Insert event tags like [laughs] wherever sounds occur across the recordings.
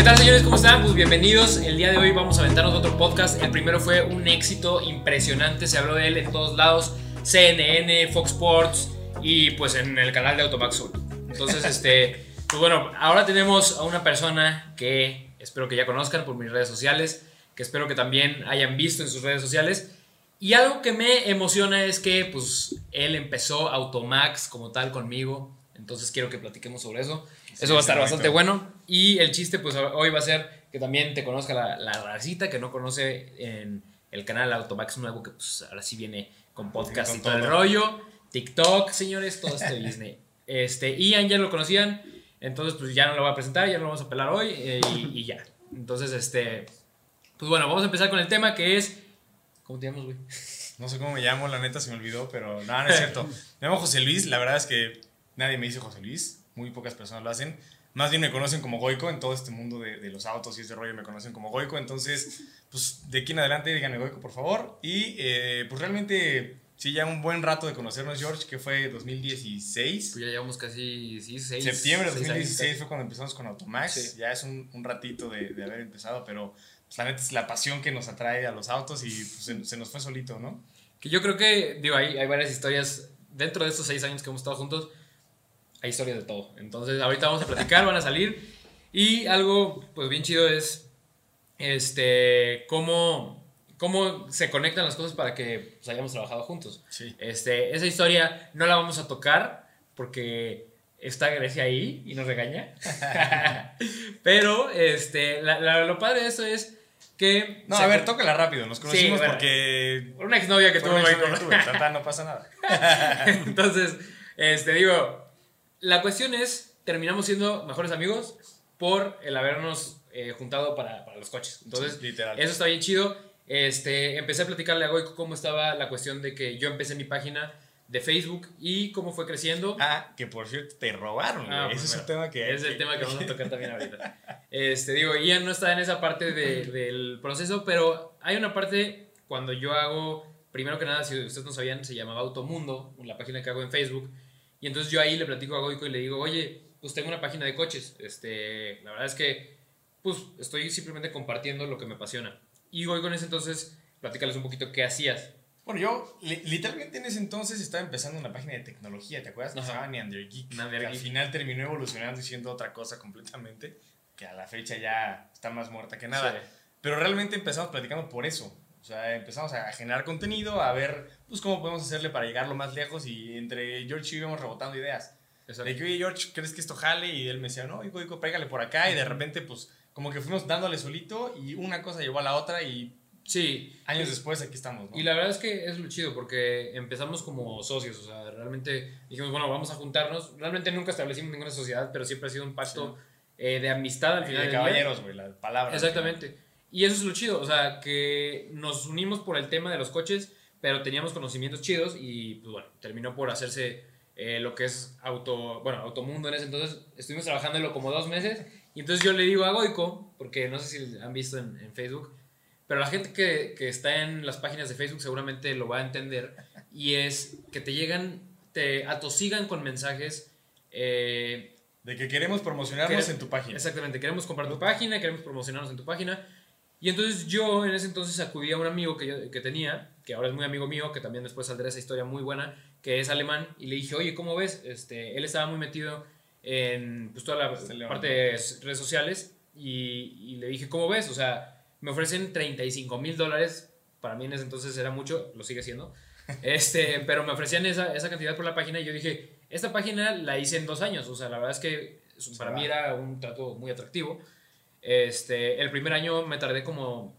¿Qué tal señores? ¿Cómo están? Pues bienvenidos. El día de hoy vamos a aventarnos otro podcast. El primero fue un éxito impresionante. Se habló de él en todos lados. CNN, Fox Sports y pues en el canal de Automax Sur. Entonces, [laughs] este, pues bueno, ahora tenemos a una persona que espero que ya conozcan por mis redes sociales, que espero que también hayan visto en sus redes sociales. Y algo que me emociona es que pues él empezó Automax como tal conmigo. Entonces quiero que platiquemos sobre eso. Eso va a estar bastante bueno. Y el chiste pues hoy va a ser que también te conozca la, la racita que no conoce en el canal Automax nuevo, que pues ahora sí viene con podcast y todo el rollo. TikTok, señores, todo este Disney. Este, Ian ya lo conocían, entonces pues ya no lo voy a presentar, ya lo vamos a pelar hoy eh, y, y ya. Entonces, este, pues bueno, vamos a empezar con el tema que es... ¿Cómo te llamas, güey? No sé cómo me llamo, la neta se me olvidó, pero nada, no es cierto. [laughs] Me llamo José Luis, la verdad es que nadie me dice José Luis, muy pocas personas lo hacen. Más bien me conocen como Goico en todo este mundo de, de los autos y ese rollo me conocen como Goico. Entonces, pues de aquí en adelante díganme Goico, por favor. Y eh, pues realmente, sí, ya un buen rato de conocernos, George, que fue 2016. Pues ya llevamos casi, sí, seis. Septiembre de seis 2016 años. fue cuando empezamos con Automax. Sí. Ya es un, un ratito de, de haber empezado, pero pues, la neta es la pasión que nos atrae a los autos y pues, se, se nos fue solito, ¿no? Que yo creo que, digo, hay, hay varias historias. Dentro de estos seis años que hemos estado juntos, hay historias de todo. Entonces, ahorita vamos a platicar, van a salir. Y algo, pues bien chido es, este, cómo, cómo se conectan las cosas para que pues, hayamos trabajado juntos. Sí. Este, esa historia no la vamos a tocar porque está Grecia ahí y nos regaña. [laughs] Pero, este, la- la- lo padre de eso es que... No, a ver, tócala rápido. Nos conocimos bueno. porque. Por una exnovia que tuve, [laughs] no pasa nada. Entonces, este, digo, la cuestión es, terminamos siendo mejores amigos por el habernos eh, juntado para, para los coches. Entonces, Sí, literal. eso está bien chido. Este, empecé a platicarle a Goico cómo estaba la cuestión de que yo empecé mi página de Facebook y cómo fue creciendo. Ah, que por cierto, te robaron. Ah, Ese es un tema que. es el tema que vamos a [laughs] tocar también ahorita. Este, digo, Ian no está en esa parte de- del proceso, pero hay una parte cuando yo hago, primero que nada, si ustedes no sabían, se llamaba Automundo, la página que hago en Facebook, y entonces yo ahí le platico a Goico y le digo, oye, pues tengo una página de coches, este, la verdad es que, pues estoy simplemente compartiendo lo que me apasiona. Y Goico en ese entonces, platícales un poquito qué hacías. Bueno, yo li- literalmente en ese entonces estaba empezando una página de tecnología, ¿te acuerdas? Que se llamaba Neander Geek. Neander al final terminó evolucionando y siendo otra cosa completamente. Que a la fecha ya está más muerta que nada. Sí. Pero realmente empezamos platicando por eso. O sea, empezamos a generar contenido, a ver pues cómo podemos hacerle para llegar lo más lejos y entre George y yo íbamos rebotando ideas. Exacto. De que, oye, George, ¿crees que esto jale? Y él me decía, no, hijo, hijo, pégale por acá. Y de repente, pues, como que fuimos dándole solito y una cosa llevó a la otra y Sí. años después aquí estamos, ¿no? Y la verdad es que es lo chido porque empezamos como socios, o sea, realmente dijimos, bueno, vamos a juntarnos. Realmente nunca establecimos ninguna sociedad, pero siempre ha sido un pacto eh, de amistad al Y final de del día. caballeros, güey, la palabra. Exactamente. Y eso es lo chido, o sea, que nos unimos por el tema de los coches, pero teníamos conocimientos chidos y pues bueno, terminó por hacerse eh, lo que es auto, bueno, Automundo en ese entonces. Estuvimos trabajándolo como dos meses y entonces yo le digo a Goico, porque no sé si han visto en, en Facebook, pero la gente que, que está en las páginas de Facebook seguramente lo va a entender y es que te llegan, te atosigan con mensajes. eh, De que queremos promocionarnos Queremos- en tu página. Exactamente, queremos comprar tu página, queremos promocionarnos en tu página. Y entonces yo en ese entonces acudí a un amigo que, yo, que tenía, que ahora es muy amigo mío, que también después saldrá esa historia muy buena, que es alemán, y le dije, oye, ¿cómo ves? Este, él estaba muy metido en pues, toda la parte de redes sociales, y, y le dije, ¿cómo ves? O sea, me ofrecen 35 mil dólares, para mí en ese entonces era mucho, lo sigue siendo, [laughs] este, pero me ofrecían esa, esa cantidad por la página, y yo dije, esta página la hice en dos años, o sea, la verdad es que para mí era un trato muy atractivo. Este, el primer año me tardé como,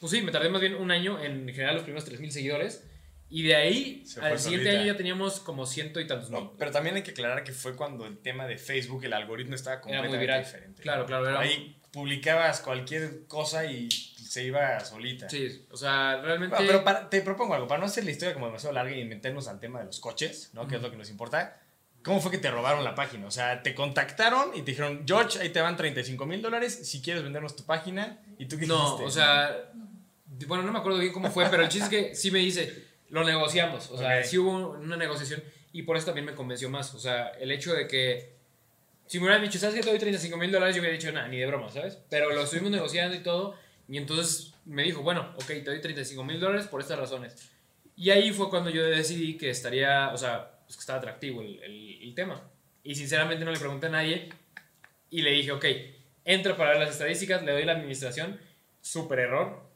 pues sí, me tardé más bien un año en generar los primeros 3.000 seguidores. Y de ahí, al siguiente solita. año ya teníamos como ciento y tantos mil. No, pero también hay que aclarar que fue cuando el tema de Facebook, el algoritmo estaba Era completamente muy viral. diferente. Claro, claro, era Ahí publicabas cualquier cosa y se iba solita. Sí, o sea, realmente... Bueno, pero para- te propongo algo, para no hacer la historia como demasiado larga y meternos al tema de los coches, ¿no? Que es lo que nos importa. ¿Cómo fue que te robaron la página? O sea, te contactaron y te dijeron, George, ahí te van 35 mil dólares si quieres vendernos tu página. ¿Y tú qué no, dijiste? o sea, bueno, no me acuerdo bien cómo fue, pero el chiste es que sí me dice, lo negociamos, o sea, Ok. sí hubo una negociación y por eso también me convenció más, o sea, el hecho de que Si me hubieran dicho, ¿sabes que te doy 35 mil dólares? Yo hubiera dicho, nada, ni de broma, ¿sabes? Pero lo estuvimos negociando y todo. Y entonces me dijo, bueno, ok, te doy 35 mil dólares por estas razones. Y ahí fue cuando yo decidí que estaría, o sea, pues que estaba atractivo el, el, el tema. Y sinceramente no le pregunté a nadie. Y le dije, ok, entra para ver las estadísticas, le doy la administración, súper error.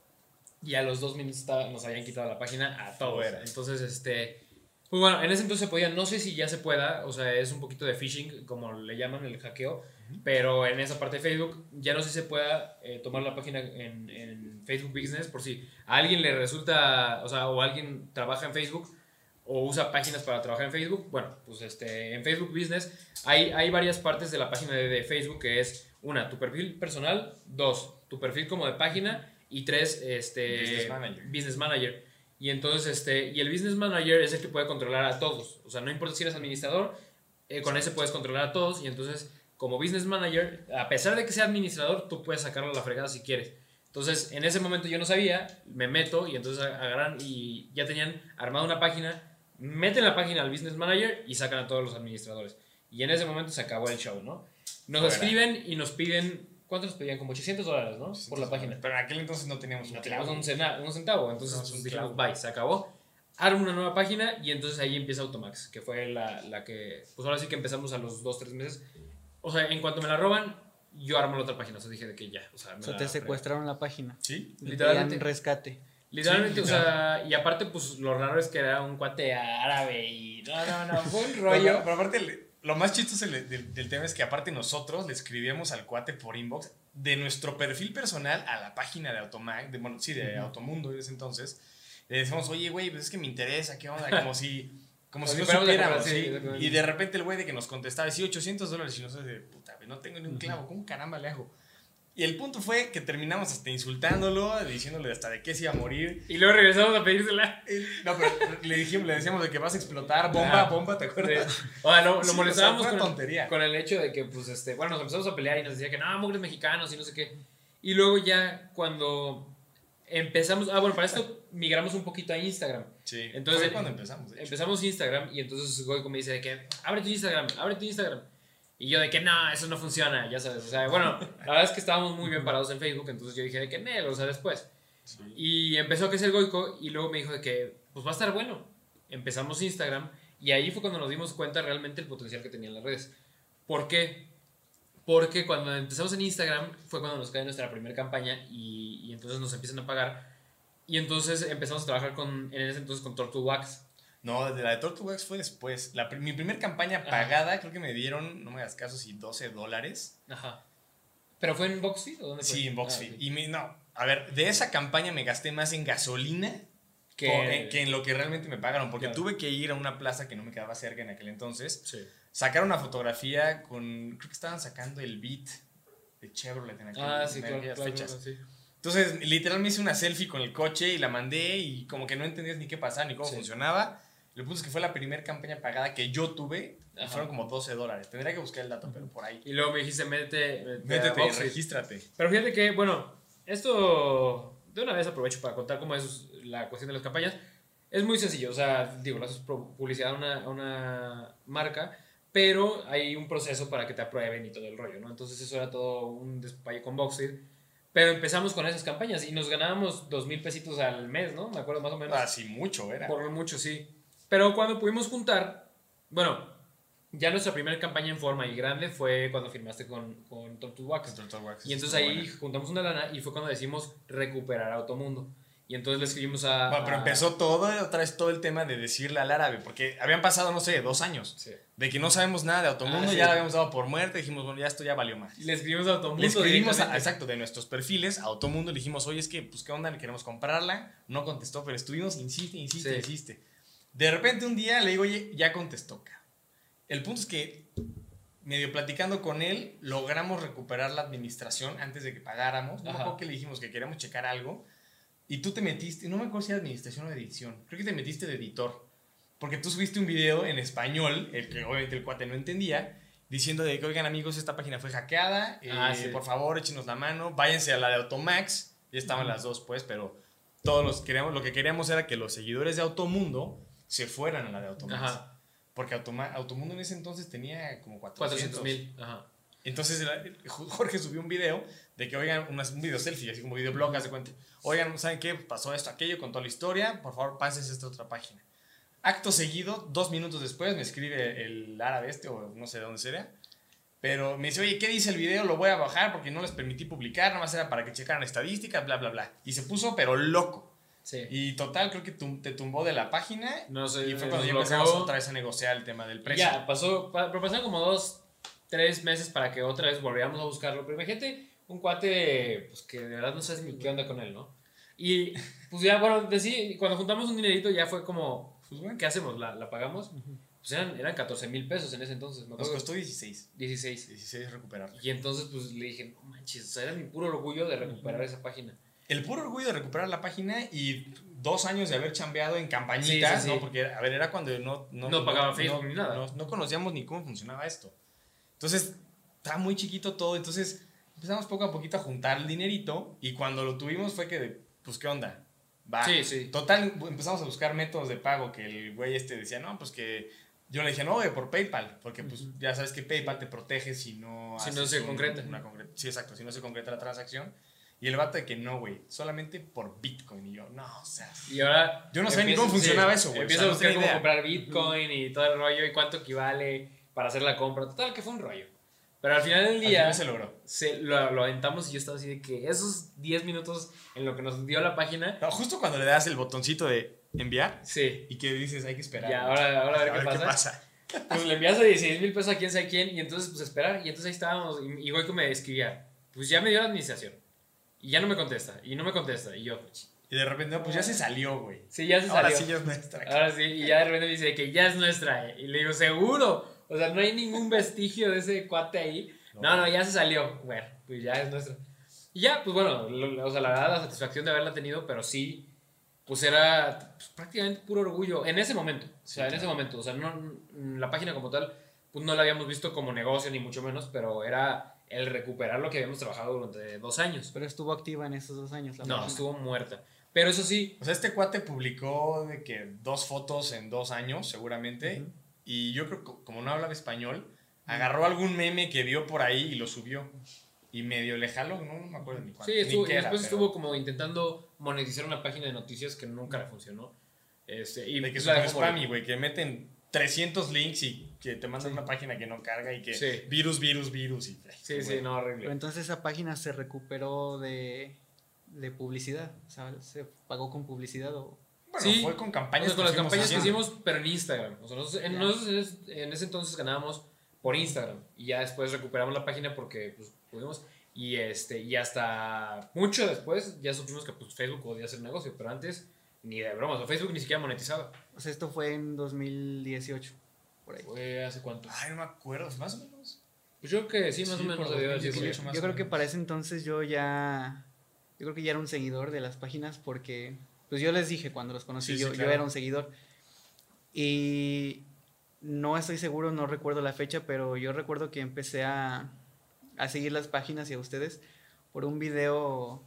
Y a los dos minutos nos habían quitado la página a todos. Fuera. Entonces, este. Pues bueno, en ese entonces se podía, no sé si ya se pueda, o sea, es un poquito de phishing, como le llaman el hackeo, pero en esa parte de Facebook ya no sé si se pueda eh, tomar la página en, en Facebook Business por si a alguien le resulta, o sea, o alguien trabaja en Facebook o usa páginas para trabajar en Facebook. Bueno, pues este, en Facebook Business hay, hay varias partes de la página de, de Facebook que es una, tu perfil personal, dos, tu perfil como de página y tres, este, Business Manager. Business Manager. Y entonces, este, y el Business Manager es el que puede controlar a todos. O sea, no importa si eres administrador, eh, con ese puedes controlar a todos. Y entonces, como Business Manager, a pesar de que sea administrador, tú puedes sacarlo a la fregada si quieres. Entonces, en ese momento yo no sabía, me meto y entonces agarran y ya tenían armada una página, meten la página al Business Manager y sacan a todos los administradores. Y en ese momento se acabó el show, ¿no? Nos escriben y nos piden, ¿cuánto nos pedían? Como 800 dólares, ¿no? Por la página. Pero en aquel entonces no teníamos No un teníamos un, cena- un centavo, entonces No, es pues, un dijimos, clavo. bye, se acabó. Armo una nueva página y entonces ahí empieza Automax, que fue la, la que, pues ahora sí que empezamos a los 2, 3 meses. O sea, en cuanto me la roban, yo armo la otra página, o sea, dije de que ya, o sea, me O sea, la te secuestraron la página. Sí. Te Literalmente. rescate. Literalmente, Sí, o sea, y aparte, pues lo raro es que era un cuate árabe y no, no, no, fue un rollo. Pero, pero aparte, lo más chistoso del, del- del tema es que aparte nosotros le escribíamos al cuate por inbox de nuestro perfil personal a la página de Automac, de, bueno, sí, de Automundo en ese entonces. Le decíamos, oye, güey, pues es que me interesa, ¿qué onda? Como si, como si no de supiéramos. Y de repente el güey de que nos contestaba, sí, 800 dólares, y nosotros de, puta, no tengo ni un clavo, ¿cómo caramba le hago? Y el punto fue que terminamos hasta insultándolo, diciéndole hasta de qué se iba a morir. Y luego regresamos a pedírsela. No, pero le dijimos, le decíamos de que vas a explotar, bomba, Ah. bomba, ¿te acuerdas? O sea, lo, molestábamos con, tontería. con el hecho de que, pues, este, bueno, nos empezamos a pelear y nos decía que no, mugres mexicanos y no sé qué. Y luego ya cuando empezamos, ah, bueno, para esto migramos un poquito a Instagram. Sí, Entonces, fue cuando empezamos. Empezamos Instagram y entonces Goico me dice de que, abre tu Instagram, abre tu Instagram. Y yo de que, no, eso no funciona, ya sabes. O sea, bueno, la verdad es que estábamos muy bien parados en Facebook, entonces yo dije de que, no, o sea, después. Sí. Y empezó a crecer Goico y luego me dijo de que, pues va a estar bueno. Empezamos Instagram y ahí fue cuando nos dimos cuenta realmente el potencial que tenían las redes. ¿Por qué? Porque cuando empezamos en Instagram fue cuando nos cae nuestra primera campaña y, y entonces nos empiezan a pagar. Y entonces empezamos a trabajar con, en ese entonces con Tortugax. No, de la de Tortugas fue después. La, mi primer campaña Ajá. pagada, creo que me dieron, no me hagas caso, si 12 dólares. Ajá. ¿Pero fue en BoxFit o dónde fue? Sí, en Ah, BoxFit. ok. Y mi, no, a ver, de esa campaña me gasté más en gasolina Que- que, que en lo que realmente me pagaron. Porque Claro. tuve que ir a una plaza que no me quedaba cerca en aquel entonces. Sí. Sacar una fotografía con, creo que estaban sacando el beat de Chevrolet en, aquel, Ah, sí, en claro, aquellas claro, fechas. claro, sí. Entonces, literal me hice una selfie con el coche y la mandé y como que no entendías ni qué pasaba ni cómo Sí. funcionaba. El punto es que fue la primera campaña pagada que yo tuve y Ajá. fueron como 12 dólares. Tendría que buscar el dato, pero por ahí. Y luego me dijiste, métete, métete Métete y regístrate. Pero fíjate que, bueno, esto de una vez aprovecho para contar cómo es la cuestión de las campañas. Es muy sencillo, o sea, digo, le haces publicidad a una, a una marca, pero hay un proceso para que te aprueben y todo el rollo, ¿no? Entonces eso era todo un despayo con Boxfit. Pero empezamos con esas campañas y nos ganábamos dos mil pesitos al mes, ¿no? Me acuerdo más o menos. Así mucho era. Por mucho, sí. Pero cuando pudimos juntar, bueno, ya nuestra primera campaña en forma y grande fue cuando firmaste con, con Wax. Y entonces ahí buena. juntamos una lana y fue cuando decimos recuperar Automundo. Y entonces le escribimos a... Bueno, pero a- empezó todo, otra vez todo el tema de decirle al árabe, porque habían pasado, no sé, dos años, Sí. de que no sabemos nada de Automundo, Ah, sí. ya lo habíamos dado por muerte, dijimos, bueno, ya esto ya valió más. Y le escribimos a Automundo. Le escribimos, a- exacto, de nuestros perfiles a Automundo, le dijimos, oye, es que, pues, ¿qué onda? Queremos comprarla. No contestó, pero estuvimos, insiste, insiste, Sí. insiste. De repente un día le digo, oye, ya contestó. El punto es que, medio platicando con él, logramos recuperar la administración antes de que pagáramos. No me Ajá. acuerdo que le dijimos que queríamos checar algo. Y tú te metiste, no me acuerdo si era administración o edición, creo que te metiste de editor. Porque tú subiste un video en español, el que obviamente el cuate no entendía, diciendo de que, oigan amigos, esta página fue hackeada, eh, Ah, sí. por favor échenos la mano, váyanse a la de Automax, ya estaban las dos pues, pero todos los queríamos, lo que queríamos era que los seguidores de Automundo se fueran a la de Automax. Ajá. Porque Automa- Automundo en ese entonces tenía como 400 400 mil. Entonces Jorge subió un video de que, oigan, un video selfie, así como videoblog, haz de cuenta. Oigan, ¿saben qué? Pasó esto, aquello, con toda la historia, por favor, pásense a esta otra página. Acto seguido, dos minutos después, me escribe el árabe este, o no sé de dónde sería, pero me dice, oye, ¿qué dice el video? Lo voy a bajar porque no les permití publicar, nada más era para que checaran estadísticas, bla, bla, bla. Y se puso, pero loco. Sí. Y total, creo que tum- te tumbó de la página. No sé, y fue nos cuando ya empezamos otra vez a negociar el tema del precio. Ya, pasó, pa- pero pasaron como dos, tres meses para que otra vez volviéramos a buscarlo. Pero imagínate un cuate, pues que de verdad no sabes ni qué onda con él, ¿no? Y pues ya, bueno, decí, cuando juntamos un dinerito ya fue como, pues bueno, ¿qué hacemos? ¿La, la pagamos? Pues eran, eran 14 mil pesos en ese entonces, me Nos costó 16. 16. 16 recuperarlo. Y entonces pues le dije, no manches, o sea, era mi puro orgullo de recuperar esa página. El puro orgullo de recuperar la página y dos años de haber chambeado en campañitas, Sí, sí, sí. ¿no? Porque, a ver, era cuando no... No, No pagaba Facebook no- ni nada. No, no conocíamos ni cómo funcionaba esto. Entonces, estaba muy chiquito todo. Entonces, empezamos poco a poquito a juntar el dinerito y cuando lo tuvimos fue que, pues, ¿qué onda? Va. Sí, sí. Total, empezamos a buscar métodos de pago que el güey este decía, no, pues que... Yo le dije, no, güey, por PayPal, porque pues ya sabes que PayPal te protege si no... Si no se un- concreta. Una sí, exacto, si no se concreta la transacción. Y el vato de que no, güey, solamente por Bitcoin. Y yo, no, o sea... Y ahora. Yo no sé ni cómo funcionaba eso, güey, o Empiezo sea, a buscar cómo idea. comprar Bitcoin y todo el rollo y cuánto equivale para hacer la compra. Total, que fue un rollo. Pero al final del Al día. final se logró. se, lo, lo aventamos y yo estaba así de que esos 10 minutos en lo que nos dio la página. No, justo cuando le das el botoncito de enviar Sí. y que dices, hay que esperar. Ya, ahora, ahora a ver, qué, pasa. pasa. Pues le envías a 16 mil pesos a quién sabe quién y entonces pues esperar. Y entonces ahí estábamos y, y Goico me escribía, pues ya me dio la administración. Y ya no me contesta. Y no me contesta. Y yo, Y de repente, no, pues ya se salió, güey. sí, ya se Ahora salió. sí ya es nuestra. Ahora sí, y ya de repente me dice que ya es nuestra. eh. Y le digo, seguro. O sea, no hay ningún vestigio de ese cuate ahí. No, no, ya se salió. Bueno, pues ya es nuestra. Y ya, pues bueno, lo- lo- o sea, la verdad, la satisfacción de haberla tenido, pero sí, pues era pues, prácticamente puro orgullo en ese momento. O sea, en ese momento. O sea, no, la página como tal, pues no la habíamos visto como negocio, ni mucho menos, pero era el recuperar lo que habíamos trabajado durante dos años. Pero estuvo activa en esos dos años. la No, página. estuvo muerta. Pero eso sí, O sea, este cuate publicó de que dos fotos en dos años, seguramente. Y yo creo que como no hablaba español, agarró algún meme que vio por ahí y lo subió. Y medio le jaló, no, no me acuerdo ni cuánto. Sí, ni estuvo, y qué era, después pero estuvo como intentando monetizar una página de noticias que nunca le funcionó. Este, y De que es spammy, güey, que meten 300 links y que te mandan una página que no carga y que Sí. virus, virus, virus. Y, Sí, güey. sí, no, Pero horrible. entonces esa página se recuperó de, de publicidad. O sea, se pagó con publicidad o. Bueno, Sí. fue con O campañas sea, con las campañas que hicimos, pero en Instagram. O sea, nosotros, en, nosotros en ese- en ese entonces ganábamos por Instagram. Y ya después recuperamos la página porque pues, pudimos. Y, este, y hasta mucho después ya supimos que pues, Facebook podía hacer negocio. Pero antes, ni de broma. O Facebook ni siquiera monetizaba. O sea, esto fue en 2018. Por ahí. ¿Fue hace cuánto? Ay, no me acuerdo, más o menos. Pues yo creo que sí, más Sí, o menos debió haber sido. 2018 más Yo creo que para ese entonces yo ya. Yo creo que ya era un seguidor de las páginas porque. Pues yo les dije cuando los conocí, Sí, sí, yo, yo claro. era un seguidor. Y no estoy seguro, no recuerdo la fecha, pero yo recuerdo que empecé a, a seguir las páginas y a ustedes por un video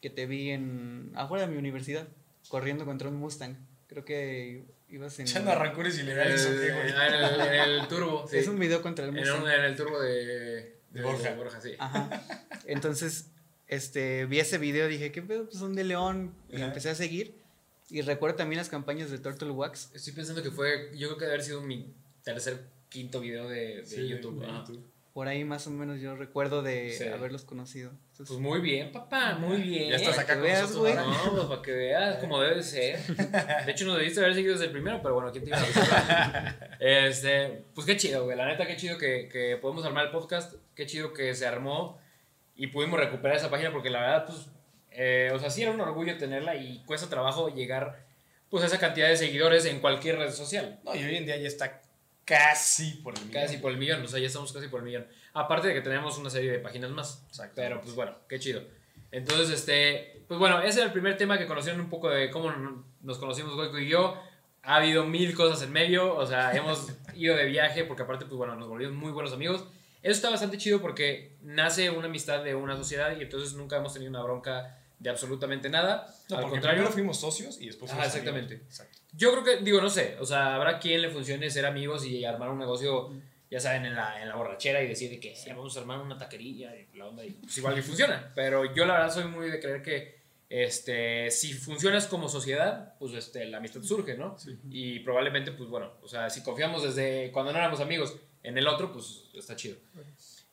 que te vi en afuera de mi universidad, corriendo contra un Mustang. Creo que ibas en... Echando arrancones ilegales, el, en el turbo. [laughs] sí. Es un video contra el En, Mustang. un- en el turbo de, De Borja. sí. Ajá. Entonces, este, vi ese video, dije, ¿qué pedo? Pues son de León. Y Ajá. empecé a seguir. Y recuerdo también las campañas de Turtle Wax. Estoy pensando que fue, yo creo que debe haber sido mi tercer, quinto video de, de Sí, YouTube. de. YouTube. Por ahí más o menos yo recuerdo de Sí. haberlos conocido. Entonces, Pues muy bien, papá, muy bien. Ya estás acá que con veas, nosotros güey. ahora. No, pues para que veas como debe de ser. [laughs] De hecho, nos debiste haber seguido desde el primero, pero bueno, ¿quién te iba a avisar? Este, pues qué chido, güey. La neta, qué chido que, que podemos armar el podcast. Qué chido que se armó y pudimos recuperar esa página porque la verdad, pues, eh, o sea, sí era un orgullo tenerla y cuesta trabajo llegar, pues, a esa cantidad de seguidores en cualquier red social. No, y hoy en día ya está casi por el Casi millón. por el millón, o sea, ya estamos casi por el millón. Aparte de que tenemos una serie de páginas más. Exacto. Pero pues bueno, qué chido. Entonces, este, pues bueno, ese era el primer tema que conocieron un poco de cómo no- nos conocimos Goico y yo. Ha habido mil cosas en medio, o sea, hemos [laughs] ido de viaje porque aparte, pues bueno, nos volvimos muy buenos amigos. Eso está bastante chido porque nace una amistad de una sociedad y entonces nunca hemos tenido una bronca de absolutamente nada. No, Al porque contrario, primero fuimos socios y después fuimos exactamente. amigos. Exacto. Yo creo que, digo, no sé, o sea, habrá quien le funcione ser amigos y armar un negocio ya saben, en la, en la borrachera y decir de que "Eh, vamos a armar una taquería y la onda y pues igual y funciona. Pero yo la verdad soy muy de creer que este, si funcionas como sociedad, pues este, la amistad surge, ¿no? Y probablemente, pues bueno, o sea, si confiamos desde cuando no éramos amigos en el otro, pues está chido.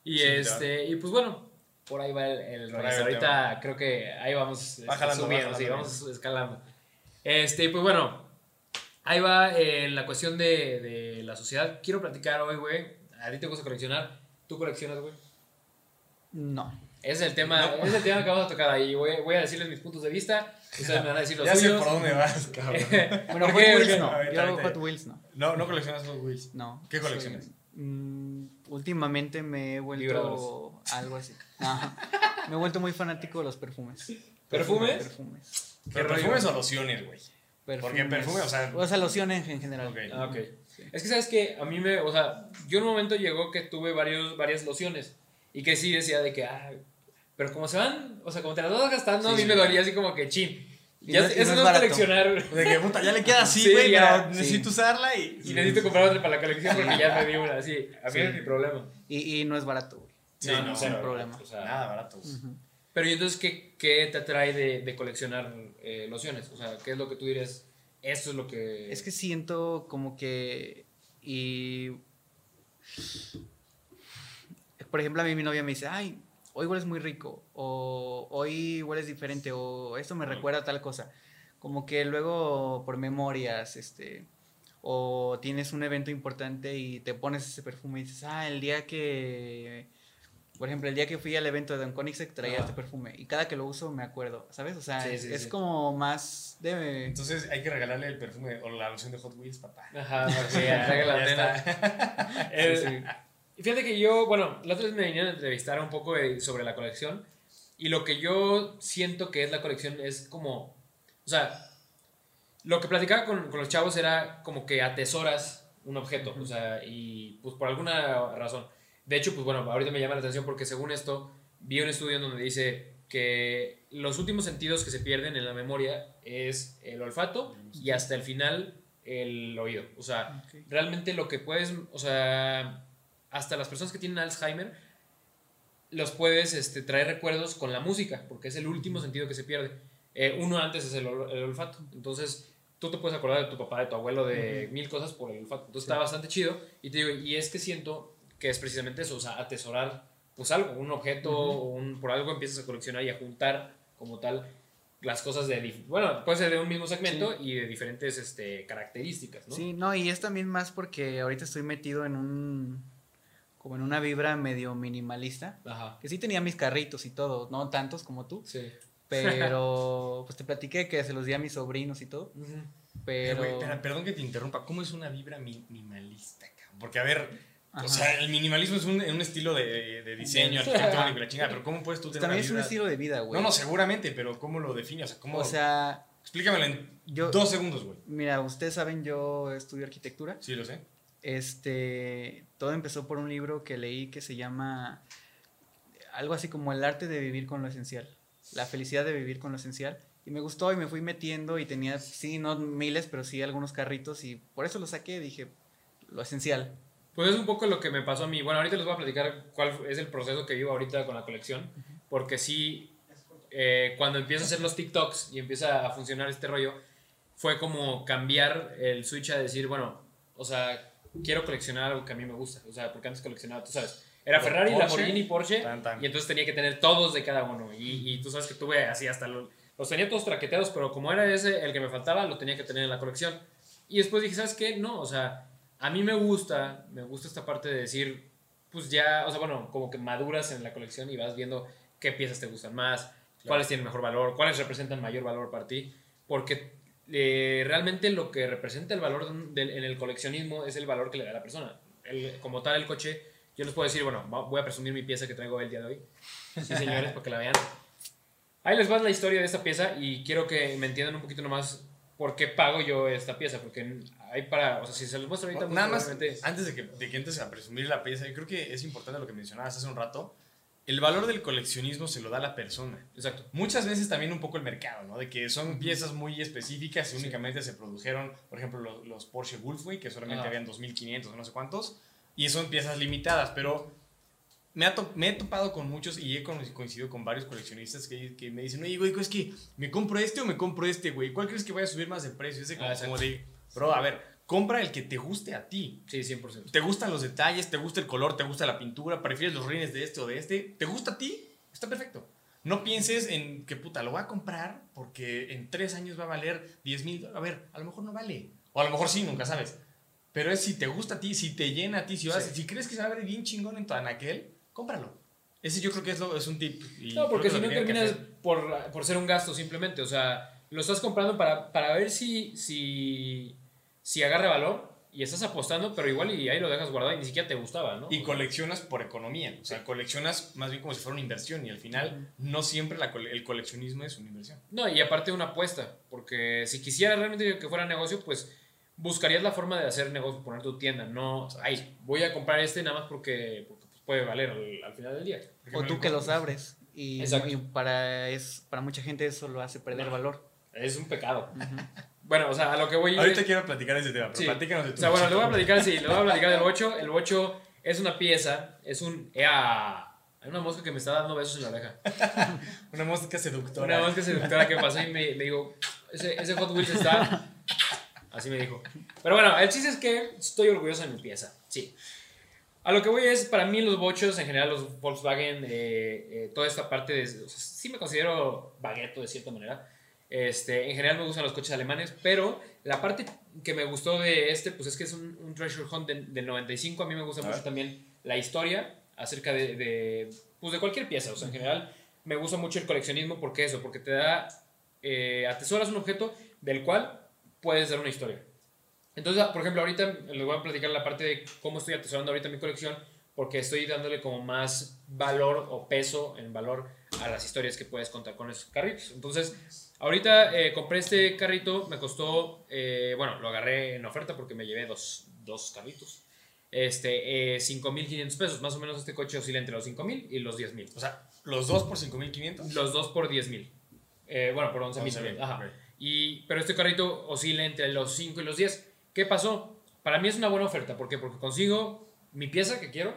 Y Sí, este, y pues bueno, por ahí va el, el Ahorita creo que ahí vamos este, Va jalando, va subiendo, sí, vamos escalando. Este, pues bueno, ahí va eh, la cuestión de, de la sociedad. Quiero platicar hoy, güey. A ti te gusta coleccionar. ¿Tú coleccionas, güey? No. Ese es el tema, ese es el tema que vamos a tocar ahí. Voy, voy a decirles mis puntos de vista. Ustedes me van a decir los Ya sé suyos. por dónde vas, cabrón. [laughs] Bueno, ¿Por Hot? Wheels no. Ahorita, Yo. Hot Wheels no. No, no coleccionas Hot Wheels. No. ¿Qué Soy- coleccionas? Mm, últimamente me he vuelto Vibradores. algo así. Ajá. Me he vuelto muy fanático de los perfumes. ¿Perfumes? Perfumes. ¿Pero perfumes o lociones, güey? Perfumes. Porque perfume, o sea- O sea, lociones en general. Ok. Ah, ok. Sí. Es que sabes que a mí me, o sea, yo en un momento llegó que tuve varios, varias lociones y que sí decía de que, ah, pero como se van, o sea, como te las vas gastando, a Sí. mí me dolía así como que chin. Y Ya, no- eso no no es es barato. coleccionar. De que puta, ya le queda así, [laughs] Sí, güey, ya, pero sí. necesito usarla y. Y necesito comprar otra para la colección porque ya me di una así. A mí Sí. es mi problema. Y, y no es barato, güey. Sí, No, no, no, sin cero, problema. o sea, Nada baratos. Ujú. Pero ¿y entonces qué, qué te atrae de, de coleccionar eh, lociones? O sea, ¿qué es lo que tú dirías? Esto es lo que... Es que siento como que. Y. Por ejemplo, a mí mi novia me dice, ay, hoy hueles muy rico. O hoy hueles diferente. O esto me recuerda a tal cosa. Como que luego por memorias, este. O tienes un evento importante y te pones ese perfume y dices, ah, el día que. Por ejemplo, el día que fui al evento de Don Koenigsegg traía Ajá. este perfume. Y cada que lo uso me acuerdo, ¿sabes? O sea, Sí, es, sí, es sí. como más de. Entonces hay que regalarle el perfume o la loción de Hot Wheels, papá. Ajá, para que traiga la Ya antena. [laughs] Eh, y Fíjate que yo, bueno, la otra vez me vinieron a entrevistar un poco de- sobre la colección y lo que yo siento que es la colección es como, o sea, lo que platicaba con, con los chavos era como que atesoras un objeto, o sea, y pues por alguna razón. De hecho, pues bueno, ahorita me llama la atención porque según esto, vi un estudio en donde dice que los últimos sentidos que se pierden en la memoria es el olfato y hasta el final el oído. O sea, realmente lo que puedes, o sea, hasta las personas que tienen Alzheimer, los puedes este, traer recuerdos con la música, porque es el último sentido que se pierde. Eh, uno antes es el olfato. Entonces, tú te puedes acordar de tu papá, de tu abuelo, de mil cosas por el olfato. Entonces, está bastante chido. Y te digo, y es que siento que es precisamente eso, o sea, atesorar pues algo, un objeto, o un, por algo empiezas a coleccionar y a juntar como tal las cosas de, bueno, puede ser de un mismo segmento y de diferentes este, características, ¿no? Sí, no, y es también más porque ahorita estoy metido en un. como en una vibra medio minimalista. Ajá. Que sí tenía mis carritos y todo, no tantos como tú, Sí. pero [laughs] pues te platiqué que se los di a mis sobrinos y todo. Pero. Espera, perdón que te interrumpa. ¿Cómo es una vibra mi- minimalista? Porque, a ver, Ajá. o sea, el minimalismo es un, un estilo de, de diseño arquitectónico y la chingada, pero ¿cómo puedes tú tener también una es un estilo de vida, güey. No, no, seguramente, pero ¿cómo lo defines? O sea, ¿cómo? O sea, Explícamelo en yo- dos segundos, güey. mira, ustedes saben, yo estudio arquitectura. Sí, lo sé. Este, todo empezó por un libro que leí que se llama algo así como El arte de vivir con lo esencial, la felicidad de vivir con lo esencial. Y me gustó y me fui metiendo y tenía, sí, no miles, pero sí algunos carritos y por eso lo saqué, dije, lo esencial. Pues es un poco lo que me pasó a mí. Bueno, ahorita les voy a platicar cuál es el proceso que vivo ahorita con la colección. Porque sí, eh, cuando empiezo a hacer los TikToks y empieza a funcionar este rollo, fue como cambiar el switch a decir, bueno, o sea, quiero coleccionar algo que a mí me gusta. O sea, porque antes coleccionaba, tú sabes, era Ferrari, Porsche. Lamborghini, Porsche. Tan, tan. Y entonces tenía que tener todos de cada uno. Y, y tú sabes que tuve así hasta los, los tenía todos traqueteados, pero como era ese el que me faltaba, lo tenía que tener en la colección. Y después dije, ¿sabes qué? No, o sea, a mí me gusta, me gusta esta parte de decir, pues ya, o sea, bueno, como que maduras en la colección y vas viendo qué piezas te gustan más, cuáles tienen mejor valor, cuáles representan mayor valor para ti, porque eh, realmente lo que representa el valor de en el coleccionismo es el valor que le da a la persona. El- como tal, el coche, yo les puedo decir, bueno, voy a presumir mi pieza que traigo el día de hoy. Sí, señores, para que la vean. Ahí les va la historia de esta pieza y quiero que me entiendan un poquito nomás por qué pago yo esta pieza, porque hay para, o sea, si se los muestro ahorita, pues, Nada más, antes de que, de que entres a presumir la pieza, yo creo que es importante lo que mencionabas hace un rato. El valor del coleccionismo se lo da la persona. Exacto. Muchas veces también un poco el mercado, ¿no? De que son piezas muy específicas y únicamente se produjeron, por ejemplo, los, los Porsche Wolfway, que solamente Ajá. habían 2500 o no sé cuántos. Y son piezas limitadas, pero me, ha me he topado con muchos y he coincidido con varios coleccionistas que, que me dicen, oye, güey, es que me compro este o me compro este, güey. ¿Cuál crees que vaya a subir más de precio? Ese como, Ah, como de, bro, a ver, compra el que te guste a ti. Sí, 100%. ¿Te gustan los detalles? ¿Te gusta el color? ¿Te gusta la pintura? ¿Prefieres los rines de este o de este? ¿Te gusta a ti? Está perfecto. No pienses en que puta, lo voy a comprar porque en tres años va a valer 10 mil. A ver, a lo mejor no vale. O a lo mejor sí, nunca sabes. Pero es si te gusta a ti, si te llena a ti, si, vas- Sí. si crees que se va a ver bien chingón en tu anaquel, cómpralo. Ese yo creo que es, lo- es un tip. y No, porque si no terminas por, por ser un gasto simplemente. O sea, lo estás comprando para, para ver si, si, si agarra valor y estás apostando, pero igual y ahí lo dejas guardado y ni siquiera te gustaba, ¿no? Y coleccionas por economía. O sea, coleccionas más bien como si fuera una inversión. Y al final, no siempre la cole- el coleccionismo es una inversión. No, y aparte una apuesta, porque si quisieras realmente que fuera negocio, pues buscarías la forma de hacer negocio, poner tu tienda, no, ay, voy a comprar este nada más porque, porque, pues, puede valer al, al final del día. O tú lo que los abres. Y, para, es, para mucha gente eso lo hace perder No. valor. Es un pecado. Bueno, o sea, a lo que voy Ahorita quiero platicar ese tema, pero Sí. platícanos de O tu sea, bueno, le voy a platicar, sí, le voy a platicar del bocho. El bocho es una pieza, es un... ¡Ea! Hay una mosca que me está dando besos en la oreja. [laughs] Una mosca seductora. Una mosca seductora que pasó y me, me dijo, ese, ese Hot Wheels está... Así me dijo. Pero bueno, el chiste es que estoy orgulloso de mi pieza, sí. A lo que voy es, para mí los bochos, en general los Volkswagen, eh, eh, toda esta parte de... o sea, sí me considero bagueto de cierta manera. Este, en general me gustan los coches alemanes, pero la parte que me gustó de este, pues es que es un, un Treasure Hunt del, del 95. A mí me gusta A mucho también la historia acerca de, de, pues de cualquier pieza. O sea, en general me gusta mucho el coleccionismo porque eso, porque te da, eh, atesoras un objeto del cual puedes dar una historia. Entonces, por ejemplo, ahorita les voy a platicar la parte de cómo estoy atesorando ahorita mi colección, porque estoy dándole como más valor o peso en valor a las historias que puedes contar con esos carritos. Entonces, ahorita eh, compré este carrito, me costó, eh, bueno, lo agarré en oferta porque me llevé dos, dos carritos. Este, eh, 5.500 pesos, más o menos este coche oscila entre los 5.000 y los 10.000. O sea, los dos por 5500. Los dos por 10.000. Eh, bueno, por 11.000. 11,000, Ajá. Y, pero este carrito oscila entre los 5 y los 10. ¿Qué pasó? Para mí es una buena oferta. ¿Por qué? Porque consigo mi pieza que quiero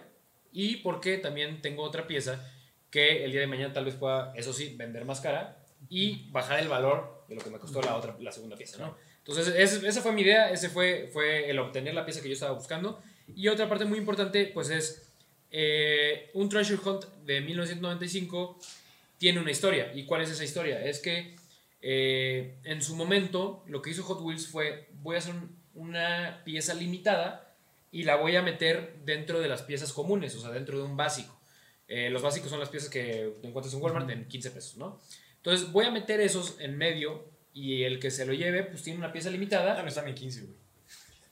y porque también tengo otra pieza que el día de mañana tal vez pueda, eso sí, vender más cara y bajar el valor de lo que me costó la, otra, la segunda pieza, ¿no? Entonces, ese- esa fue mi idea, ese fue, fue el obtener la pieza que yo estaba buscando. Y otra parte muy importante, pues es eh, un Treasure Hunt de 1995 tiene una historia. ¿Y cuál es esa historia? Es que eh, en su momento lo que hizo Hot Wheels fue voy a hacer un- una pieza limitada y la voy a meter dentro de las piezas comunes, o sea, dentro de un básico. Eh, los básicos son las piezas que te encuentras en Walmart en 15 pesos, ¿no? Entonces voy a meter esos en medio y el que se lo lleve pues tiene una pieza Ya limitada. no están en 15, güey.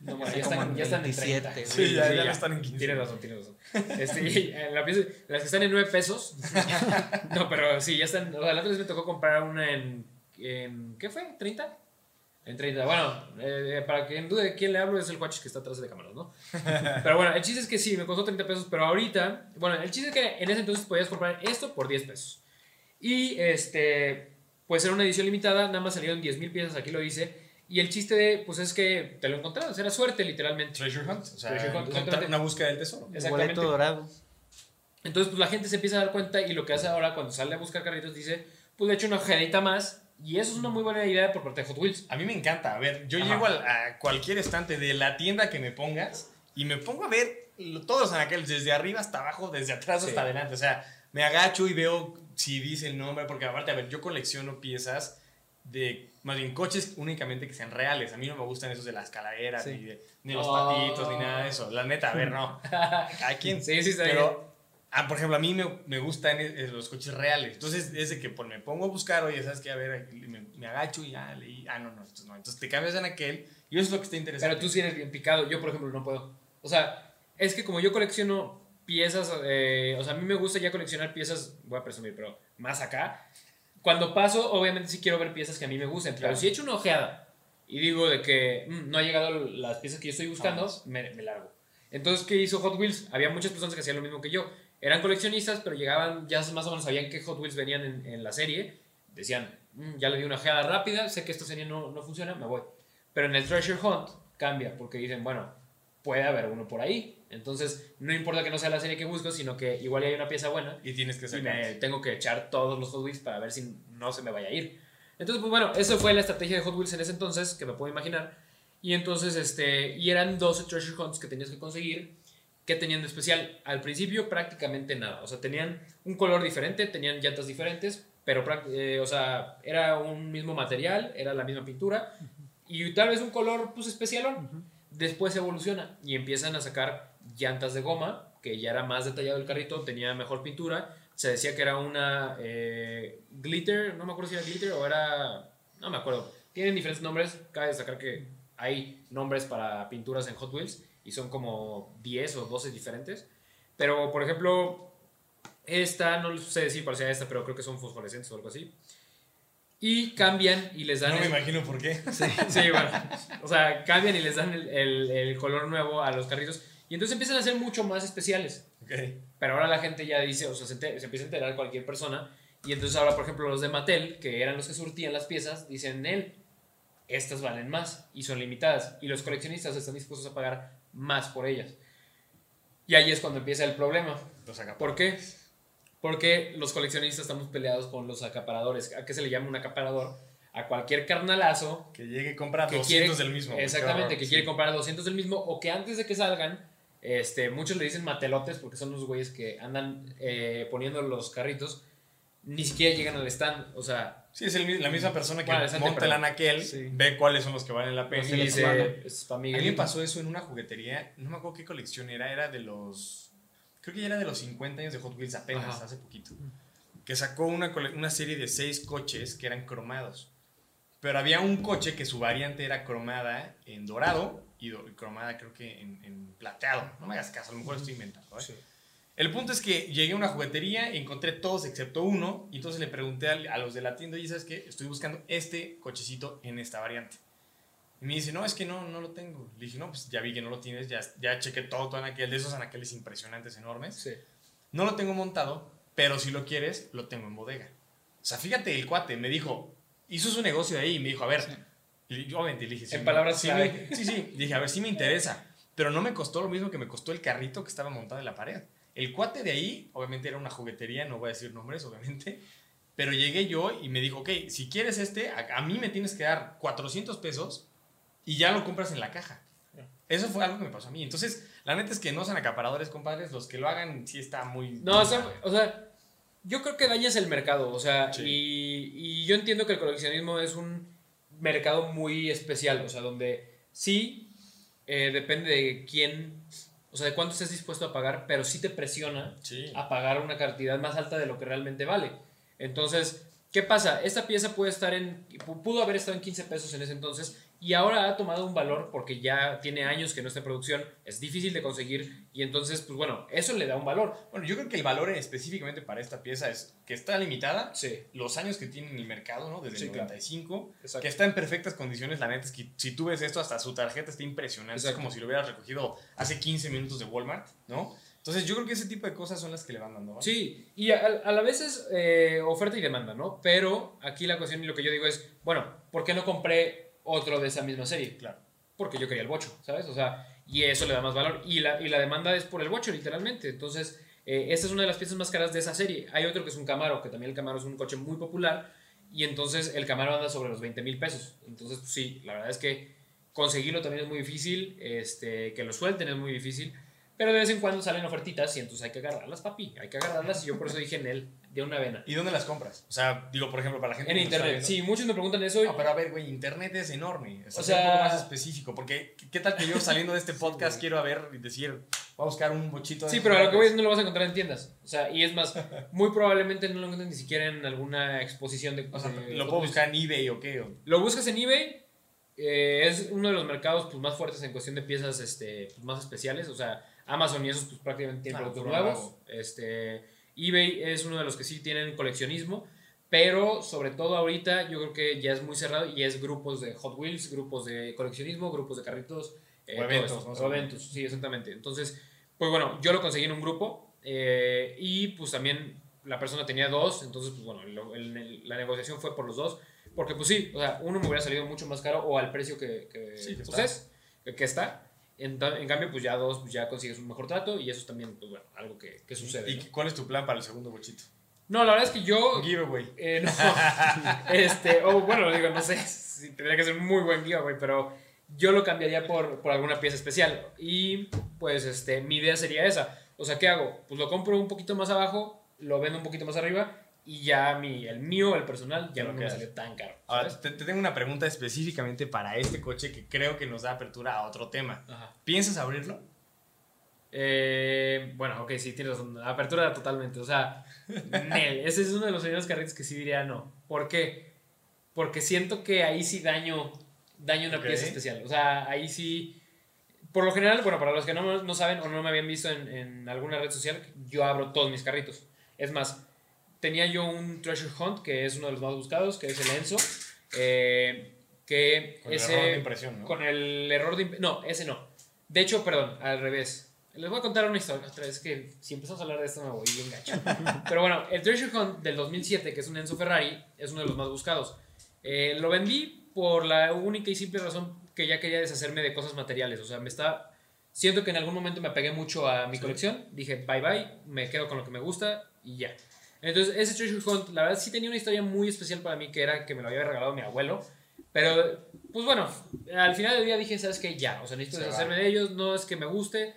No, Ya ya, están, en ya están en 27, 30. güey. Sí, ya- ya no están en 15. Tienes razón, tienes razón. Este, eh, la pieza- las que están en 9 pesos. [laughs] no, pero sí, ya están. O sea, la otra vez me tocó comprar una en. en ¿Qué fue? ¿30? En 30. Bueno, eh, para quien dude de quién le hablo, es el Watch que está atrás de cámaras, ¿no? [laughs] Pero bueno, el chiste es que sí, me costó 30 pesos, pero ahorita. Bueno, el chiste es que en ese entonces podías comprar esto por 10 pesos. Y este. Pues era una edición limitada, nada más salieron 10 mil piezas, aquí lo hice. Y el chiste de, pues es que te lo encontrabas, era suerte literalmente. Treasure Hunt. O sea, Treasure Hunt, una búsqueda del tesoro. Exactamente. Boleto dorado. Entonces, pues la gente se empieza a dar cuenta y lo que hace ahora cuando sale a buscar carritos dice, pues le echo una ojeadita más. Y eso es una muy buena idea por parte de Hot Wheels. A mí me encanta. A ver, yo Ajá. llego al- a, cualquier estante de la tienda que me pongas y me pongo a ver todos los anaqueles, desde arriba hasta abajo, desde atrás Sí. hasta adelante. O sea, me agacho y veo si dice el nombre, porque aparte, a ver, yo colecciono piezas de, más bien, coches únicamente que sean reales. A mí no me gustan esos de las calaveras, Sí. ni, de, ni los Oh. patitos, ni nada de eso. La neta, a ver, no. [laughs] ¿A quién? Sí, sí, está bien. Pero, ah, por ejemplo, a mí me, me gustan eh, eh, los coches reales. Entonces, es de que pues, me pongo a buscar, oye, ¿sabes qué? A ver, me, me agacho y ya leí. Ah, no, no, esto no. Entonces te cambias en aquel y eso es lo que está interesante. Pero tú sí eres bien picado, yo por ejemplo no puedo. O sea, es que como yo colecciono piezas, eh, o sea, a mí me gusta ya coleccionar piezas, voy a presumir, pero más acá. Cuando paso, obviamente sí quiero ver piezas que a mí me gusten, pero si echo una ojeada y digo de que mm, no ha llegado las piezas que yo estoy buscando, me, me largo. Entonces, ¿qué hizo Hot Wheels? Había muchas personas que hacían lo mismo que yo. Eran coleccionistas, pero llegaban, ya más o menos sabían que Hot Wheels venían en, en la serie. Decían, "Mm, ya le di una ojeada rápida, sé que esta serie no, no funciona, me voy. Pero en el Treasure Hunt cambia, porque dicen, bueno, puede haber uno por ahí. Entonces, no importa que no sea la serie que busco, sino que igual hay una pieza buena Y tienes que y sacar. me tengo que echar todos los Hot Wheels para ver si no se me vaya a ir. Entonces, pues bueno, eso fue la estrategia de Hot Wheels en ese entonces, que me puedo imaginar. Y entonces, este, y eran 12 treasure hunts que tenías que conseguir. ¿Qué tenían de especial? Al principio prácticamente nada. O sea, tenían un color diferente, tenían llantas diferentes, pero, eh, o sea, era un mismo material, era la misma pintura y tal vez un color, pues, especialón. Después evoluciona y empiezan a sacar llantas de goma, que ya era más detallado el carrito, tenía mejor pintura. Se decía que era una eh, glitter, no me acuerdo si era glitter o era. No me acuerdo. Tienen diferentes nombres. Cabe destacar que hay nombres para pinturas en Hot Wheels y son como 10 o 12 diferentes. Pero, por ejemplo, esta, no sé si parecía esta, pero creo que son fosforescentes o algo así. Y cambian y les dan. No me el- imagino por qué. Sí, bueno. O sea, cambian y les dan el, el- el color nuevo a los carritos. Y entonces empiezan a ser mucho más especiales. Ok. Pero ahora la gente ya dice, o sea, se, ente- se empieza a enterar cualquier persona. Y entonces ahora, por ejemplo, los de Mattel, que eran los que surtían las piezas, dicen, él, estas valen más y son limitadas. Y los coleccionistas están dispuestos a pagar más por ellas. Y ahí es cuando empieza el problema. Los. ¿Por qué? Porque los coleccionistas estamos peleados con los acaparadores. ¿A qué se le llama un acaparador? A cualquier carnalazo Que llegue y compra que 200 quiere, del mismo. Exactamente, horror. que Sí. quiere comprar 200 del mismo o que antes de que salgan, este, muchos le dicen matelotes porque son los güeyes que andan eh, poniendo los carritos, ni siquiera llegan al stand, o sea, Sí, es el la misma persona que Bueno, monta el anaquel, Sí. ve cuáles son los que valen la pena. y y dice, manda. "Esto es A mí me Miguelito". pasó eso en una juguetería, no me acuerdo qué colección era, era de los, creo que ya era de los 50 años de Hot Wheels apenas, Ajá. hace poquito, que sacó una, una serie de seis coches que eran cromados. Pero había un coche que su variante era cromada en dorado y, do- y cromada creo que en, en plateado. No me hagas caso, a lo mejor estoy inventando. ¿eh? Sí. El punto es que llegué a una juguetería y encontré todos excepto uno. Y entonces le pregunté al- a, los de la tienda, y sabes qué, estoy buscando este cochecito en esta variante. Y me dice, no, es que no, no lo tengo. Le dije, no, pues ya vi que no lo tienes, ya, ya chequé todo tu anaquel, de esos anaqueles impresionantes, enormes. Sí. No lo tengo montado, pero si lo quieres, lo tengo en bodega. O sea, fíjate, el cuate me dijo, hizo su negocio ahí y me dijo, a ver, y yo obviamente le dije, sí, En me- palabras sí, clave. me- sí, sí, dije, a ver, sí me interesa, pero no me costó lo mismo que me costó el carrito que estaba montado en la pared. El cuate de ahí, obviamente era una juguetería, no voy a decir nombres, obviamente, pero llegué yo y me dijo, ok, si quieres este, a, a mí me tienes que dar 400 pesos y ya lo compras en la caja. Eso fue algo que me pasó a mí. Entonces, la neta es que no sean acaparadores, compadres. Los que lo hagan sí está muy. No, o sea, o sea, yo creo que dañas el mercado, o sea, Sí. y, y yo entiendo que el coleccionismo es un mercado muy especial, o sea, donde sí eh, depende de quién, o sea, de cuánto estés dispuesto a pagar, pero sí te presiona Sí. a pagar una cantidad más alta de lo que realmente vale. Entonces, ¿qué pasa? Esta pieza puede estar en, pudo haber estado en 15 pesos en ese entonces y ahora ha tomado un valor porque ya tiene años que no está en producción, es difícil de conseguir y entonces, pues bueno, eso le da un valor. Bueno, yo creo que el valor específicamente para esta pieza es que está limitada. Sí. Los años que tiene en el mercado, ¿no? Desde Sí, el claro. 95. Exacto. Que está en perfectas condiciones. La neta es que si tú ves esto, hasta su tarjeta está impresionante. Es Exacto. como si lo hubieras recogido hace 15 minutos de Walmart, ¿no? Entonces yo creo que ese tipo de cosas son las que le van dando. ¿no? Sí, y a, a la vez es eh, oferta y demanda, ¿no? Pero aquí la cuestión y lo que yo digo es, bueno, ¿por qué no compré otro de esa misma serie? Claro. Porque yo quería el bocho, ¿sabes? O sea, y eso le da más valor. Y la, y la demanda es por el bocho, literalmente. Entonces, eh, esta es una de las piezas más caras de esa serie. Hay otro que es un Camaro, que también el Camaro es un coche muy popular. Y entonces el Camaro anda sobre los 20 mil pesos. Entonces, pues, sí, la verdad es que conseguirlo también es muy difícil. Este, que lo suelten es muy difícil. Pero de vez en cuando salen ofertitas y entonces hay que agarrarlas, papi. Hay que agarrarlas y yo por eso dije en él, de una vena. ¿Y dónde las compras? O sea, digo, por ejemplo, para la gente En que internet. viendo. Sí, muchos me preguntan eso. y- No, pero a ver, güey, internet es enorme. O sea, O sea, un poco más específico. Porque, ¿qué tal que yo saliendo de este [laughs] podcast quiero a ver y decir, voy a buscar un bochito de Sí, pero a lo que voy es verdes"? no lo vas a encontrar en tiendas. O sea, y es más, [laughs] muy probablemente no lo encuentres ni siquiera en alguna exposición de. O sea, de lo puedo buscar en eBay o qué. o- Lo buscas en eBay. eh, es uno de los mercados pues, más fuertes en cuestión de piezas este, pues, más especiales. O sea, Amazon y esos pues, prácticamente tienen Ah, productos nuevos. nuevo. Este, eBay es uno de los que sí tienen coleccionismo. Pero sobre todo ahorita yo creo que ya es muy cerrado y es grupos de Hot Wheels, grupos de coleccionismo, grupos de carritos. eh, O eventos, esto. ¿no? O eventos, sí, exactamente. Entonces, pues bueno, yo lo conseguí en un grupo eh, y pues también la persona tenía dos, entonces pues bueno, lo- el- el- la negociación fue por los dos, porque pues sí, o sea, uno me hubiera salido mucho más caro o al precio que, que, Sí, que pues, está. es, que, que está. En, cambio, pues ya dos, pues ya consigues un mejor trato y eso es también, pues bueno, algo que, que sucede. ¿Y ¿no? cuál es tu plan para el segundo bochito? No, la verdad es que yo Giveaway. Eh, no. [laughs] este, o bueno, digo, no sé si tendría que ser un muy buen giveaway, pero yo lo cambiaría por, por alguna pieza especial. Y pues este, mi idea sería esa. O sea, ¿qué hago? Pues lo compro un poquito más abajo, lo vendo un poquito más arriba y ya mi, el mío, el personal, ya no me salió tan caro. Ahora, ¿sabes? te, te tengo una pregunta específicamente para este coche que creo que nos da apertura a otro tema. Ajá. ¿Piensas abrirlo? Eh, bueno, ok, sí, tienes razón. Apertura totalmente. O sea, Nel, [laughs] ese es uno de los primeros carritos que sí diría no. ¿Por qué? Porque siento que ahí sí daño, daño una Ok. pieza especial. O sea, ahí sí. Por lo general, bueno, para los que no, no saben o no me habían visto en, en alguna red social, yo abro todos mis carritos. Es más, tenía yo un Treasure Hunt, que es uno de los más buscados, que es el Enzo. eh, que Con el ese, error de impresión, ¿no? Con el error de No, ese no. De hecho, perdón, al revés. Les voy a contar una historia otra vez que si empezamos a hablar de esto me voy bien gacho. [laughs] Pero bueno, el Treasure Hunt del 2007, que es un Enzo Ferrari, es uno de los más buscados. Eh, lo vendí por la única y simple razón que ya quería deshacerme de cosas materiales. O sea, me está... Siento que en algún momento me apegué mucho a mi Sí. colección. Dije, bye bye, me quedo con lo que me gusta y ya. Entonces, ese Treasure Hunt, la verdad sí tenía una historia muy especial para mí, que era que me lo había regalado mi abuelo. Pero, pues bueno, al final del día dije, ¿sabes qué? Ya, o sea, necesito Se deshacerme va. de ellos, no es que me guste,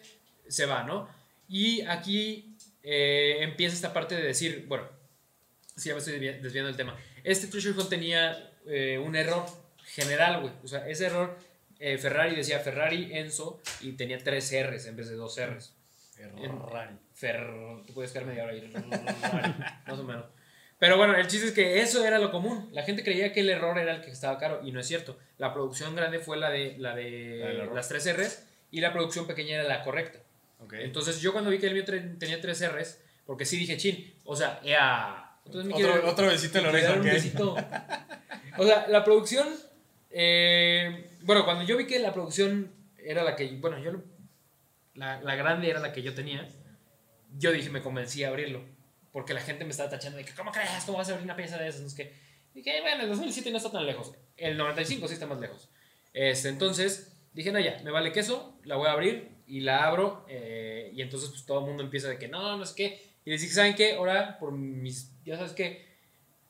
se va, ¿no? Y aquí eh, empieza esta parte de decir, bueno, sí, ya me estoy desvi- desviando del tema. Este Treasure Hunt tenía eh, un error general, güey. O sea, ese error, eh, Ferrari decía Ferrari Enzo y tenía tres R's en vez de dos R's. Ferrari. Fer... Te puedes quedar media hora ahí. [laughs] más o menos. Pero bueno, el chiste es que eso era lo común. La gente creía que el error era el que estaba caro y no es cierto. La producción grande fue la de, la de las tres R's y la producción pequeña era la correcta. Ok. Entonces yo cuando vi que el mío tenía tres R's, porque sí dije, chin, o sea, ea. Entonces me Otro, otro besito en la oreja. un besito. O sea, la producción, eh, bueno, cuando yo vi que la producción era la que, bueno, yo, lo- la, la grande era la que yo tenía, yo dije, me convencí a abrirlo, porque la gente me estaba tachando de que, ¿cómo crees? ¿Cómo vas a abrir una pieza de esas? No es que, dije, bueno, el 2007 no está tan lejos, el 95 sí está más lejos. Este, entonces, dije, no, ya, me vale queso, la voy a abrir y la abro, eh, y entonces pues todo el mundo empieza de que, no, no sé qué, y les dije, ¿saben qué? Ahora, por mis, ya sabes qué,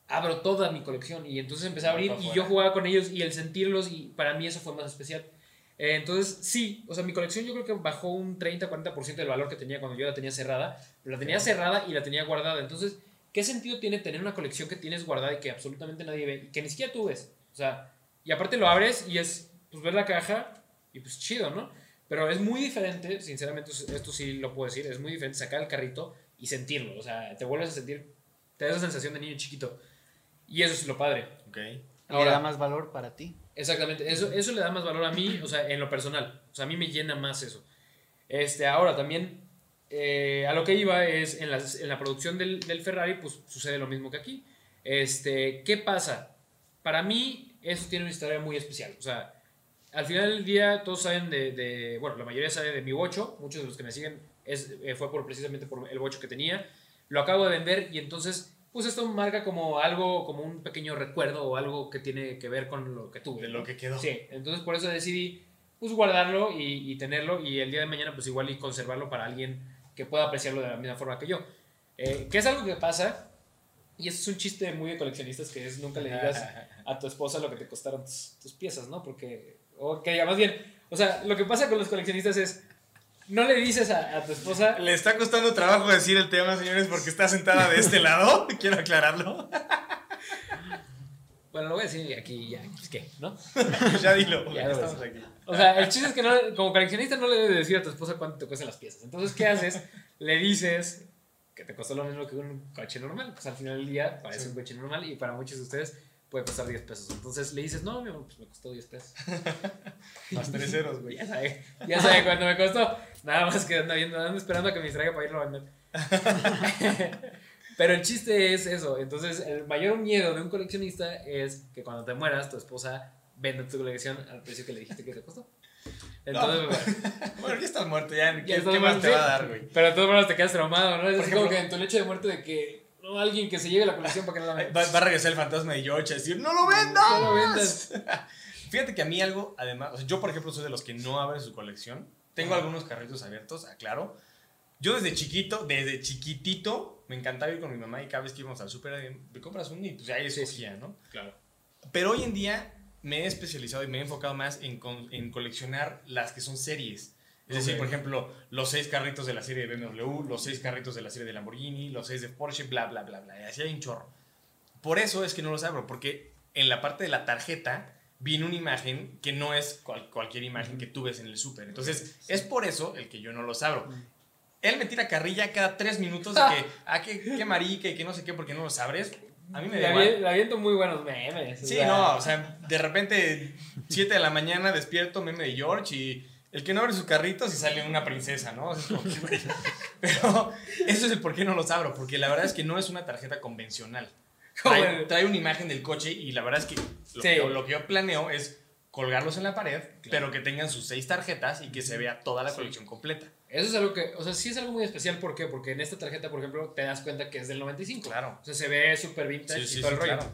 abro toda mi colección y entonces empecé a abrir y yo jugaba con ellos y el sentirlos y para mí eso fue más especial. Eh, entonces sí, o sea, mi colección yo creo que bajó un 30-40% del valor que tenía cuando yo la tenía cerrada, pero la tenía cerrada y la tenía guardada. Entonces, ¿qué sentido tiene tener una colección que tienes guardada y que absolutamente nadie ve y que ni siquiera tú ves? O sea, y aparte lo abres y es, pues ver la caja y pues chido, ¿no? Pero es muy diferente, sinceramente, esto sí lo puedo decir, es muy diferente sacar el carrito y sentirlo. O sea, te vuelves a sentir, te da esa sensación de niño chiquito. Y eso es lo padre. Ok. Y Ahora- le da más valor para ti. Exactamente, eso, eso le da más valor a mí, o sea, en lo personal. O sea, a mí me llena más eso. Este, ahora también, eh, a lo que iba es, en, las- en la producción del, del Ferrari, pues sucede lo mismo que aquí. Este, ¿qué pasa? Para mí, eso tiene una historia muy especial. O sea, al final del día, todos saben de, de- bueno, la mayoría sabe de mi bocho, muchos de los que me siguen es, eh, fue por, precisamente por el bocho que tenía. Lo acabo de vender y entonces, pues esto marca como algo, como un pequeño recuerdo o algo que tiene que ver con lo que tuve. De lo que quedó. Sí, entonces por eso decidí pues guardarlo y, y tenerlo y el día de mañana pues igual y conservarlo para alguien que pueda apreciarlo de la misma forma que yo. Eh, que es algo que pasa y eso es un chiste muy de coleccionistas que es nunca le digas [laughs] a tu esposa lo que te costaron tus, tus piezas, ¿no? Porque, o que más bien, o sea, lo que pasa con los coleccionistas es, no le dices a, a tu esposa, Le está costando trabajo decir el tema, señores, porque está sentada de este lado. [laughs] Quiero aclararlo. bueno, lo voy a decir aquí ya, pues qué, ¿no? [laughs] ya dilo. Ya lo estamos aquí. O sea, el chiste es que no, como coleccionista no le debes decir a tu esposa cuánto te cuestan las piezas. Entonces, ¿qué haces? Le dices que te costó lo mismo que un coche normal. Pues al final del día parece Sí. un coche normal y para muchos de ustedes puede costar 10 pesos. Entonces le dices, no, mi amor, pues me costó 10 pesos. Más tres ceros, güey. Ya sabe, ya sabe cuánto me costó. Nada más que anda viendo, anda esperando a que me distraiga para irlo a vender. [laughs] Pero el chiste es eso. Entonces, el mayor miedo de un coleccionista es que cuando te mueras, tu esposa venda tu colección al precio que le dijiste que te costó. Entonces, bueno, [laughs] Bueno, ya estás muerto, ya. ¿Qué, Ya qué más muerto, te va a dar, güey? pero de todas maneras te quedas traumado, ¿no? Es Por así como ejemplo- que en tu lecho de muerte de que no, alguien que se lleve la colección para que no la Va, va a regresar el fantasma de George a decir: ¡No lo vendas! No lo vendas. [laughs] Fíjate que a mí algo, además, o sea, yo por ejemplo soy de los que no abren su colección Tengo algunos carritos abiertos, aclaro. Yo desde chiquito, desde chiquitito, me encantaba ir con mi mamá y cada vez que íbamos al súper, me compras un y pues ahí Sí, escogía, ¿no? Claro. Pero hoy en día me he especializado y me he enfocado más en, en coleccionar las que son series. Es decir, por ejemplo, los seis carritos de la serie de BMW, los seis carritos de la serie de Lamborghini, los seis de Porsche, bla, bla, bla, bla. Y así hay un chorro. Por eso es que no los abro, porque en la parte de la tarjeta viene una imagen que no es cual- cualquier imagen que tú ves en el súper. Entonces, es por eso el que yo no los abro. Él me tira carrilla cada tres minutos de que, [laughs] ah, que, que marica y que no sé qué, porque no los abres. A mí me da Le aviento muy buenos memes. o Sí, sea, no, o sea, de repente, 7 de la mañana despierto, meme de George y el que no abre sus carritos y sale una princesa, ¿no? Es que- [laughs] Pero eso es el por qué no los abro, porque la verdad es que no es una tarjeta convencional. Trae, una imagen del coche y la verdad es que lo, Sí. que lo que yo planeo es colgarlos en la pared, pero que tengan sus seis tarjetas y que se vea toda la Sí. colección completa. Eso es algo que, o sea, sí es algo muy especial. ¿Por qué? Porque en esta tarjeta, por ejemplo, te das cuenta que es del 95. Claro. O sea, se ve súper vintage Sí, y todo el rollo. claro.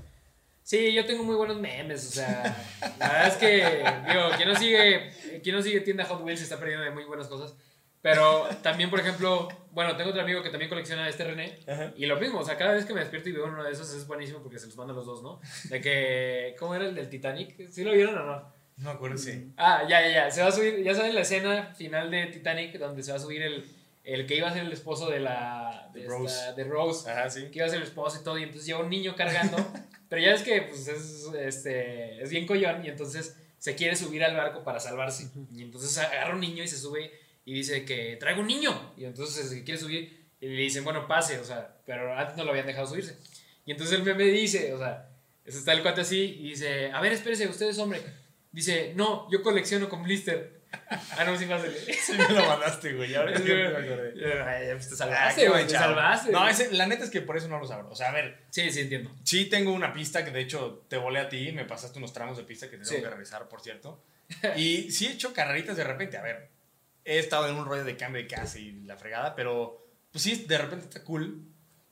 Sí, yo tengo muy buenos memes, o sea, la verdad es que, digo, quien no sigue, quien no sigue tienda Hot Wheels está perdiendo de muy buenas cosas. Pero también, por ejemplo, bueno, tengo otro amigo que también colecciona este René. Ajá. Y lo mismo, o sea, cada vez que me despierto y veo uno de esos es buenísimo porque se los mando a los dos, ¿no? De que, ¿cómo era el del Titanic? ¿Sí lo vieron o no? No me acuerdo, sí. Ah, ya, ya, ya. Se va a subir, ya saben la escena final de Titanic donde se va a subir el, el que iba a ser el esposo de la... De Rose. esta- de Rose Ajá, sí. que iba a ser el esposo y todo, y entonces lleva un niño cargando, [laughs] pero ya es que pues, es, este, es bien collón, y entonces se quiere subir al barco para salvarse, y entonces agarra un niño y se sube y dice que traigo un niño, y entonces se quiere subir y le dicen, bueno, pase, o sea, pero antes no lo habían dejado subirse. Y entonces el meme dice, o sea, está el cuate así y dice, a ver, espérese, usted es hombre. Dice, no, yo colecciono con blister. [laughs] Ah, no, sí. Sí me lo mandaste, güey. Ahora es que me acordé. Ay, pues te salvaste, güey, te salvaste. No, ese- la neta es que por eso no los abro. O sea, a ver, Sí, sí, entiendo. sí tengo una pista que de hecho te volé a ti, me pasaste unos tramos de pista que te tengo Sí. que revisar, por cierto. Y sí he hecho carreritas de repente. A ver, he estado en un rollo de cambio de casa y la fregada, pero pues sí, de repente está cool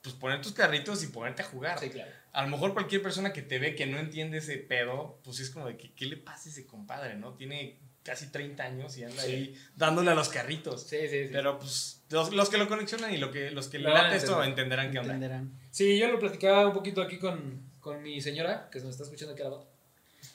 pues poner tus carritos y ponerte a jugar. Sí, claro. A lo mejor cualquier persona que te ve que no entiende ese pedo, pues es como de que, ¿qué le pasa a ese compadre, no? Tiene casi 30 años y anda Sí. ahí dándole a los carritos. Sí, sí, sí. Pero pues los, los que lo coleccionan y lo que, los que le a late esto entender. entenderán qué onda. Entenderán. Sí, yo lo platicaba un poquito aquí con, con mi señora, que se me está escuchando aquí al lado.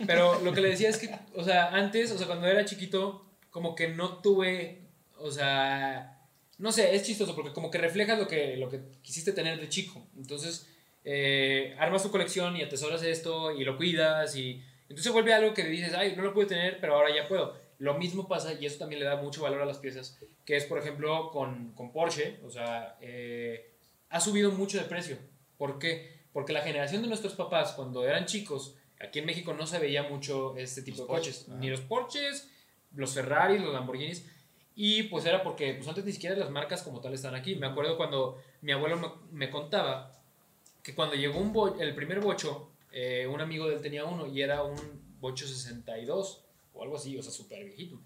Pero lo que le decía es que, o sea, antes, o sea, cuando era chiquito, como que no tuve, o sea, no sé, es chistoso porque como que refleja lo que, lo que quisiste tener de chico. Entonces, eh, armas tu colección y atesoras esto y lo cuidas y entonces vuelve algo que dices, ay, no lo pude tener, pero ahora ya puedo. Lo mismo pasa y eso también le da mucho valor a las piezas, que es, por ejemplo, con, con Porsche, o sea, eh, ha subido mucho de precio. ¿Por qué? Porque la generación de nuestros papás, cuando eran chicos, aquí en México no se veía mucho este tipo Los de coches. Porsche, ajá. Ni los Porsches, los Ferraris, los Lamborghinis. Y pues era porque pues antes ni siquiera las marcas como tal están aquí. Me acuerdo cuando mi abuelo me, me contaba que cuando llegó un bo- el primer bocho, eh, un amigo de él tenía uno y era un bocho 62 o algo así, o sea, súper viejito.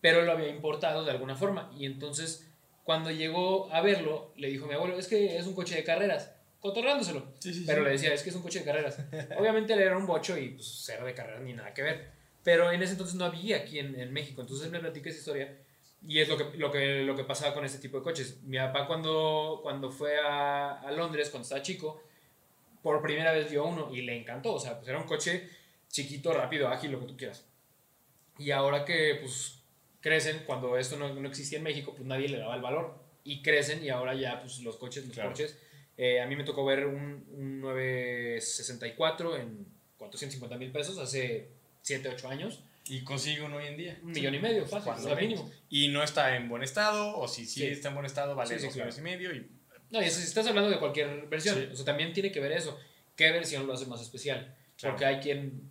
Pero lo había importado de alguna forma. Y entonces, cuando llegó a verlo, le dijo a mi abuelo, es que es un coche de carreras, cotorrándoselo. Sí, sí, Pero sí. le decía, es que es un coche de carreras. [laughs] Obviamente él era un bocho y pues cero de carreras ni nada que ver. Pero en ese entonces no había aquí en, en México. Entonces me platica esa historia y es lo que, lo que, lo que pasaba con este tipo de coches. Mi papá cuando, cuando fue a, a Londres, cuando estaba chico, por primera vez vio uno y le encantó. O sea, pues era un coche chiquito, rápido, ágil, lo que tú quieras. Y ahora que pues crecen, cuando esto no, no existía en México, pues nadie le daba el valor. Y crecen y ahora ya pues los coches, los Claro. Porsches. eh, a mí me tocó ver un, un 964 en 450 mil pesos hace 7, 8 años. Y consigue uno hoy en día. Un millón y medio, fácil, menos. mínimo. Y no está en buen estado, o si sí, Sí. está en buen estado, vale dos millones y medio. Y No, y si estás hablando de cualquier versión, Sí. o sea, también tiene que ver eso. ¿Qué versión lo hace más especial? Claro. Porque hay quien,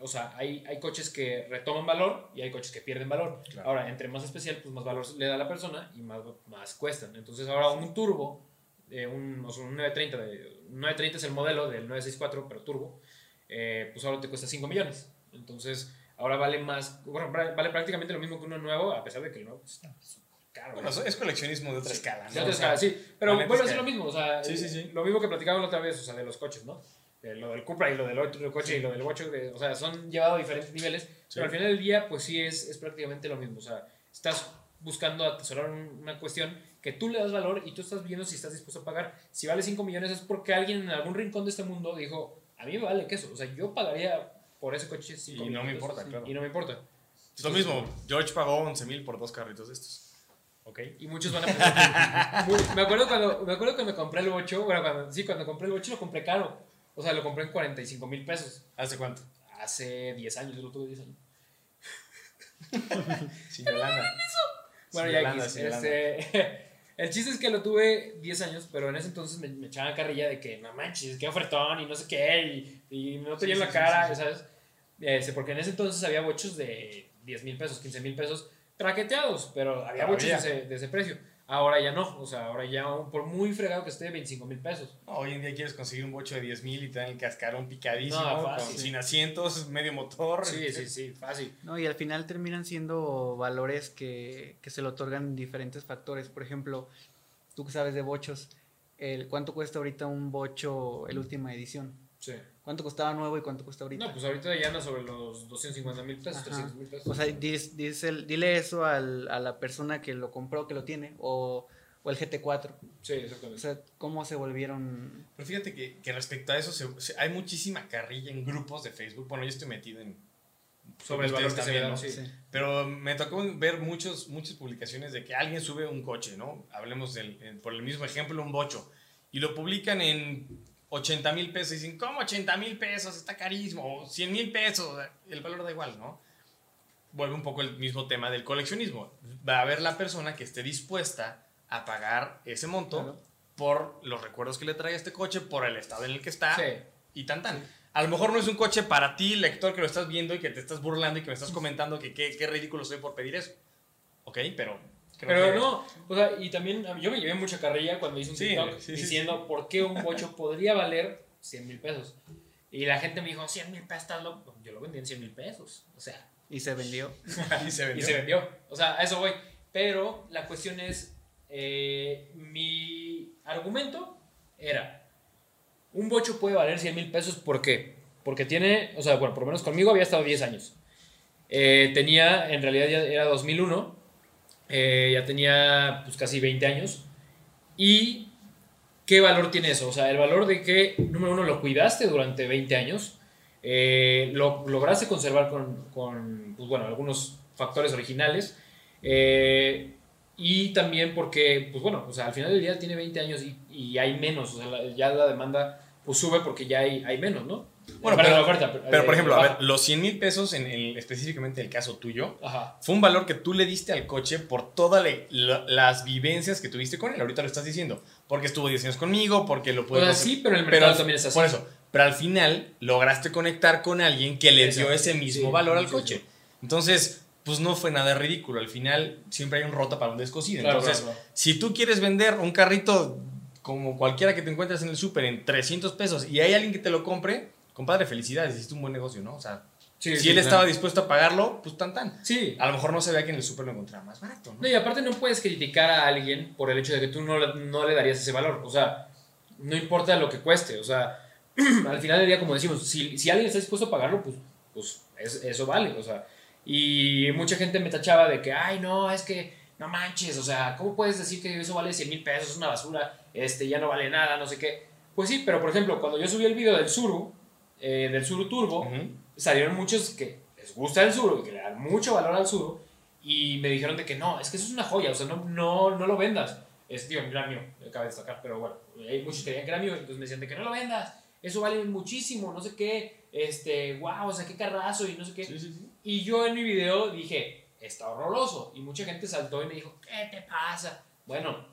o sea, hay, hay coches que retoman valor y hay coches que pierden valor. Claro. Ahora, entre más especial, pues más valor le da a la persona y más, más cuestan. Entonces, ahora un turbo, eh, un, o sea, un 930, de, un 930 es el modelo del 964, pero turbo, eh, pues ahora te cuesta 5 millones. Entonces, ahora vale más, bueno, vale vale prácticamente lo mismo que uno nuevo, a pesar de que el nuevo pues, caro. bueno, es coleccionismo de otra escala, ¿no? De otra O sea, escala, sí. Pero a es lo mismo, o sea, Sí, sí, sí. lo mismo que platicábamos la otra vez, o sea, de los coches, ¿no? De lo del Cupra y lo del otro coche y lo del de- o sea, son llevados a diferentes niveles, pero al final del día, pues sí es, es prácticamente lo mismo, o sea, estás buscando atesorar un- una cuestión que tú le das valor y tú estás viendo si estás dispuesto a pagar. Si vale 5 millones es porque alguien en algún rincón de este mundo dijo, a mí me vale queso. O sea, yo pagaría por ese coche 5 Y millones. no me importa, claro. Y no me importa. Es lo mismo, George pagó 11 mil por dos carritos de estos. ¿Ok? Y muchos van a pensar. Muy- me, acuerdo cuando, me acuerdo cuando compré el bocho. Bueno, cuando, sí, cuando compré el bocho lo compré caro. O sea, lo compré en 45 mil pesos. ¿Hace cuánto? Hace 10 años, yo lo tuve 10 años. [laughs] Sin Yolanda. Bueno, Sin ya Yolanda, Yolanda. este, [laughs] El chiste es que lo tuve 10 años, pero en ese entonces me, me echaban carrilla de que, no manches, qué ofertón y no sé qué, y, y no tenía Sí, la sí, cara, sí, sí. ¿sabes? Este, porque en ese entonces había bochos de 10 mil pesos, 15 mil pesos, traqueteados, pero había bochos de ese, de ese precio. Ahora ya no, o sea, ahora ya por muy fregado que esté, 25 mil pesos. No, hoy en día quieres conseguir un bocho de 10 mil y te dan el cascarón picadísimo, No, con- fácil. sin asientos, medio motor. Sí, sí, sí, fácil. No, y al final terminan siendo valores que, que se le otorgan diferentes factores. Por ejemplo, tú que sabes de bochos, el, ¿cuánto cuesta ahorita un bocho, el última edición? Sí. ¿Cuánto costaba nuevo y cuánto cuesta ahorita? No, pues ahorita ya anda sobre los 250 mil pesos, Ajá. 300 mil pesos. O sea, dile eso al- a la persona que lo compró, que lo tiene, o, o el GT4. sí, O exactamente. sea, ¿cómo se volvieron? Pero fíjate que, que respecto a eso, se- se- hay muchísima carrilla en grupos de Facebook. Bueno, yo estoy metido en... sobre el valor que se da, también, sí. Sí. Pero me tocó ver muchos, muchas publicaciones de que alguien sube un coche, ¿no? Hablemos del, en- por el mismo ejemplo, un bocho. Y lo publican en 80 mil pesos. Y dicen, ¿cómo 80 mil pesos? Está carísimo. O 100 mil pesos. El valor da igual, ¿no? Vuelve un poco el mismo tema del coleccionismo. Va a haber la persona que esté dispuesta a pagar ese monto Claro. por los recuerdos que le trae este coche, por el estado en el que está Sí. y tan tan. A lo mejor no es un coche para ti, lector, que lo estás viendo y que te estás burlando y que me estás comentando que qué, qué ridículo soy por pedir eso. Ok, pero... Pero que- no, o sea, y también yo me llevé mucha carrilla cuando hice un Sí, TikTok sí, sí, diciendo por qué un bocho [laughs] podría valer 100 mil pesos. Y la gente me dijo, 100 mil pesos, estás loco. Yo lo vendí en 100 mil pesos. O sea, Y se vendió. [laughs] y se y vendió. se vendió. O sea, a eso voy. Pero la cuestión es, eh, mi argumento era, un bocho puede valer 100 mil pesos, ¿por qué? Porque tiene, o sea, bueno, por lo menos conmigo había estado 10 años. Eh, tenía, en realidad ya era 2001, eh, ya tenía pues casi 20 años. ¿Y qué valor tiene eso? O sea, el valor de que, número uno, lo cuidaste durante 20 años, eh, lo lograste conservar con, con, pues bueno, algunos factores originales. eh, y también porque, pues bueno, o sea, al final del día tiene 20 años y, y hay menos, o sea, la- ya la demanda pues sube porque ya hay, hay menos, ¿no? Bueno, pero- la oferta. Pero, por eh, ejemplo, a ver, los 100 mil pesos, en el, específicamente en el caso tuyo, Ajá. fue un valor que tú le diste al coche por todas la- las vivencias que tuviste con él. Ahorita lo estás diciendo. Porque estuvo 10 años conmigo, porque lo O puede sea, hacer- sí, pero el Pero mercado también es así. Por eso. Pero al final lograste conectar con alguien que le dio ese mismo Sí, valor al sí, coche. sí. Entonces, pues no fue nada ridículo. Al final siempre hay un rota para un descosido. Claro, Entonces, claro. si tú quieres vender un carrito como cualquiera que te encuentres en el súper en 300 pesos y hay alguien que te lo compre, compadre, felicidades, hiciste un buen negocio, ¿no? O sea, Sí, si sí, él claro. estaba dispuesto a pagarlo, pues tan tan. Sí. A lo mejor no se vea que en el súper lo encontraba más barato, ¿no? No, y aparte no puedes criticar a alguien por el hecho de que tú no, no le darías ese valor. O sea, no importa lo que cueste. O sea, [clears throat] al final del día, como decimos, si, si alguien está dispuesto a pagarlo, pues, pues es- eso vale. O sea, y mucha gente me tachaba de que, ay, no, es que no manches. O sea, ¿cómo puedes decir que eso vale 100 mil pesos? Es una basura, este, ya no vale nada, no sé qué. Pues sí, pero por ejemplo, cuando yo subí el video del Suru, eh, del Suru Turbo, Ujú. salieron muchos que les gusta el Suru y que le dan mucho valor al Suru y me dijeron de que no, es que eso es una joya, o sea, no, no, no lo vendas. Es, digo, era mío, acaba de destacar, pero bueno, hay muchos que creían que era mío, entonces me decían de que no lo vendas, eso vale muchísimo, no sé qué, este, wow, o sea, qué carrazo y no sé qué. Sí, sí, sí. Y yo en mi video dije, está horroroso. Y mucha gente saltó y me dijo, ¿qué te pasa? Bueno,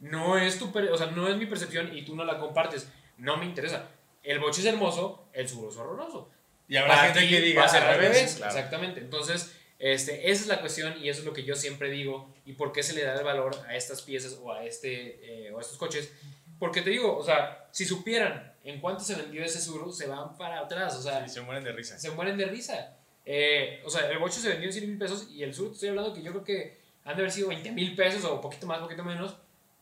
no es tu, o sea, no es mi percepción y tú no la compartes. No me interesa. El boche es hermoso, el Suru es horroroso. Y habrá Para gente que diga va a ser al revés. claro. Exactamente. Entonces, este, esa es la cuestión y eso es lo que yo siempre digo y por qué se le da el valor a estas piezas o a, este, eh, o a estos coches. Porque te digo, o sea, si supieran en cuánto se vendió ese Suru, se van para atrás. O sea, Sí, se mueren de risa. se mueren de risa. Eh, o sea, el bocho se vendió en 100 mil pesos y el te estoy hablando que yo creo que han de haber sido 20 mil pesos o poquito más, poquito menos.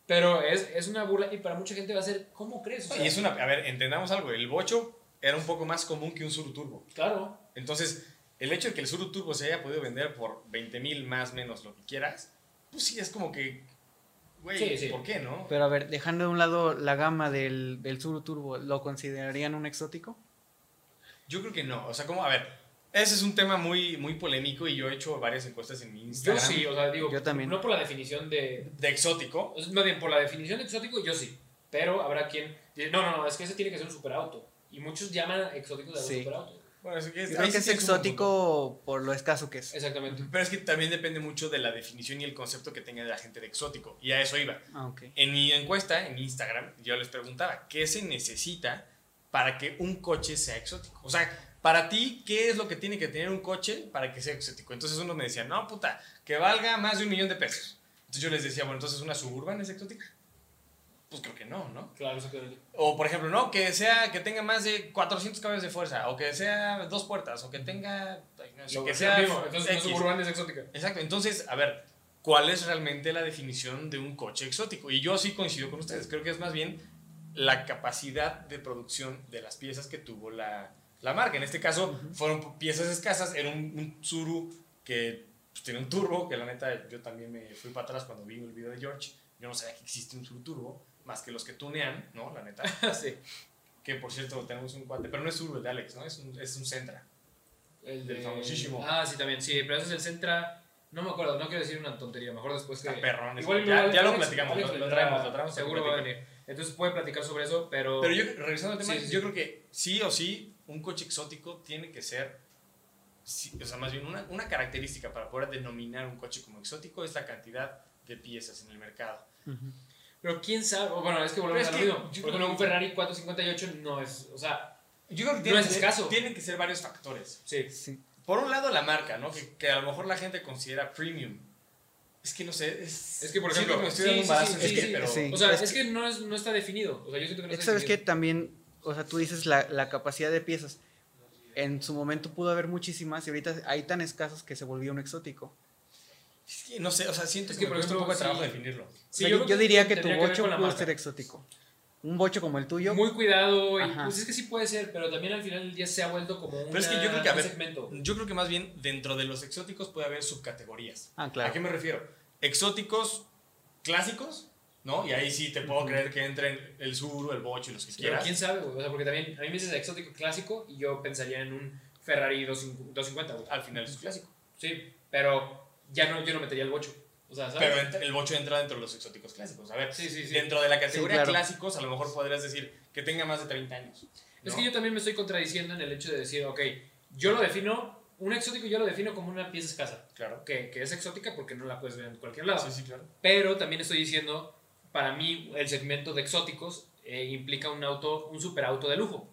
Pero es, es una burla y para mucha gente va a ser, ¿cómo crees? O sea, Y es una, a ver, entendamos algo, el bocho era un poco más común que un Suru Turbo. Claro, Entonces, el hecho de que el Suru Turbo se haya podido vender por 20 mil más menos lo que quieras, pues sí, es como que, güey, Sí, sí. ¿por qué, no? Pero a ver, dejando de un lado la gama del, del Suru Turbo, ¿lo considerarían un exótico? Yo creo que no, o sea, como, a ver, ese es un tema muy, muy polémico y yo he hecho varias encuestas en mi Yo Instagram. sí, o sea, digo, Yo también. no por la definición de. De exótico, Más bien, por la definición de exótico, yo sí. Pero habrá quien. dice, No, no, no, es que ese tiene que ser un superauto. Y muchos llaman exóticos de Sí. superauto. bueno, es que Yo sí que es exótico por lo escaso que es. Exactamente. Pero es que también depende mucho de la definición y el concepto que tenga la gente de exótico. Y a eso iba. Ah, ok. En mi encuesta, en Instagram, yo les preguntaba, ¿qué se necesita para que un coche sea exótico? O sea, para ti, ¿qué es lo que tiene que tener un coche para que sea exótico? Entonces uno me decía, no, puta, que valga más de un millón de pesos. Entonces yo les decía, bueno, entonces una suburban es exótica. Pues creo que no, ¿no? Claro, exactamente. O por ejemplo, no, que sea, que tenga más de 400 caballos de fuerza, o que sea dos puertas, o que tenga, no sé, que sea mismo, entonces X. suburban es exótica. Exacto, entonces, a ver, ¿cuál es realmente la definición de un coche exótico? Y yo sí coincido con ustedes, creo que es más bien la capacidad de producción de las piezas que tuvo la, la marca. En este caso, fueron piezas escasas, era un, un Tsuru que pues, tenía un turbo, que la neta yo también me fui para atrás cuando vi el video de George, yo no sabía que existe un Tsuru turbo, más que los que tunean, ¿no? La neta. [laughs] sí. Que por cierto, tenemos un cuate, pero no es Tsuru el de Alex, ¿no? Es un, es un Sentra. El Del famosísimo. Ah, sí, también, sí, pero ese es el Centra. No me acuerdo, no quiero decir una tontería, mejor después que. Está perrón, Igual ya- igual ya lo Alex- platicamos, lo- lo traemos, lo traemos Seguro va a venir. Entonces puede platicar sobre eso, pero. Pero yo, revisando el tema, Sí, sí, yo sí. creo que sí o sí, un coche exótico tiene que ser, o sea, más bien una, una característica para poder denominar un coche como exótico es la cantidad de piezas en el mercado. Pero quién sabe, o bueno, es que volvemos es que mismo. yo Por creo ejemplo, un que- Ferrari 458 no es, o sea, Yo creo que No tienen, es que ser- escaso. tienen que ser varios factores. sí. Sí. Por un lado, la marca, ¿no? Que, que a lo mejor la gente considera premium. Es que no sé, es, Es que, por ejemplo, que me estoy sí, sí, balazo sí, pie, sí. pero... Sí. O sea, Es es, que no, es, no está definido. O sea, yo siento que no Es que está sabes que también, o sea, tú dices la, la capacidad de piezas. En su momento pudo haber muchísimas y ahorita hay tan escasos que se volvió un exótico. Que no sé, o sea, siento Es que, que, me por cuesta un poco de trabajo sí. definirlo. Sí, O sea, yo yo, que diría que tu que bocho la pudo marca. ser exótico. Un bocho como el tuyo. Muy cuidado, y Ajá. pues es que sí puede ser, pero también al final del día se ha vuelto como un Pero es que yo creo que, a ver, segmento. Yo creo que más bien dentro de los exóticos puede haber subcategorías. Ah, ¿A claro. qué me refiero? Exóticos clásicos, ¿no? Y ahí sí te puedo creer que entren el Suru, el Bocho y los que Pero quieras. quién sabe, güey. O sea, porque también a mí me dices exótico clásico y yo pensaría en un Ferrari 250, güey. Al final es clásico. Sí, pero ya no, yo no metería el bocho. O sea, ¿sabes? Pero el Bocho entra dentro de los exóticos clásicos. A ver, Sí, sí, sí. dentro de la categoría Sí, claro. clásicos, a lo mejor podrías decir que tenga más de 30 años. Es que yo también me estoy contradiciendo en el hecho de decir, ok, yo lo defino, un exótico yo lo defino como una pieza escasa, Claro. que, que es exótica porque no la puedes ver en cualquier lado. Sí, sí, claro. Pero también estoy diciendo, para mí el segmento de exóticos eh, implica un auto, un superauto de lujo.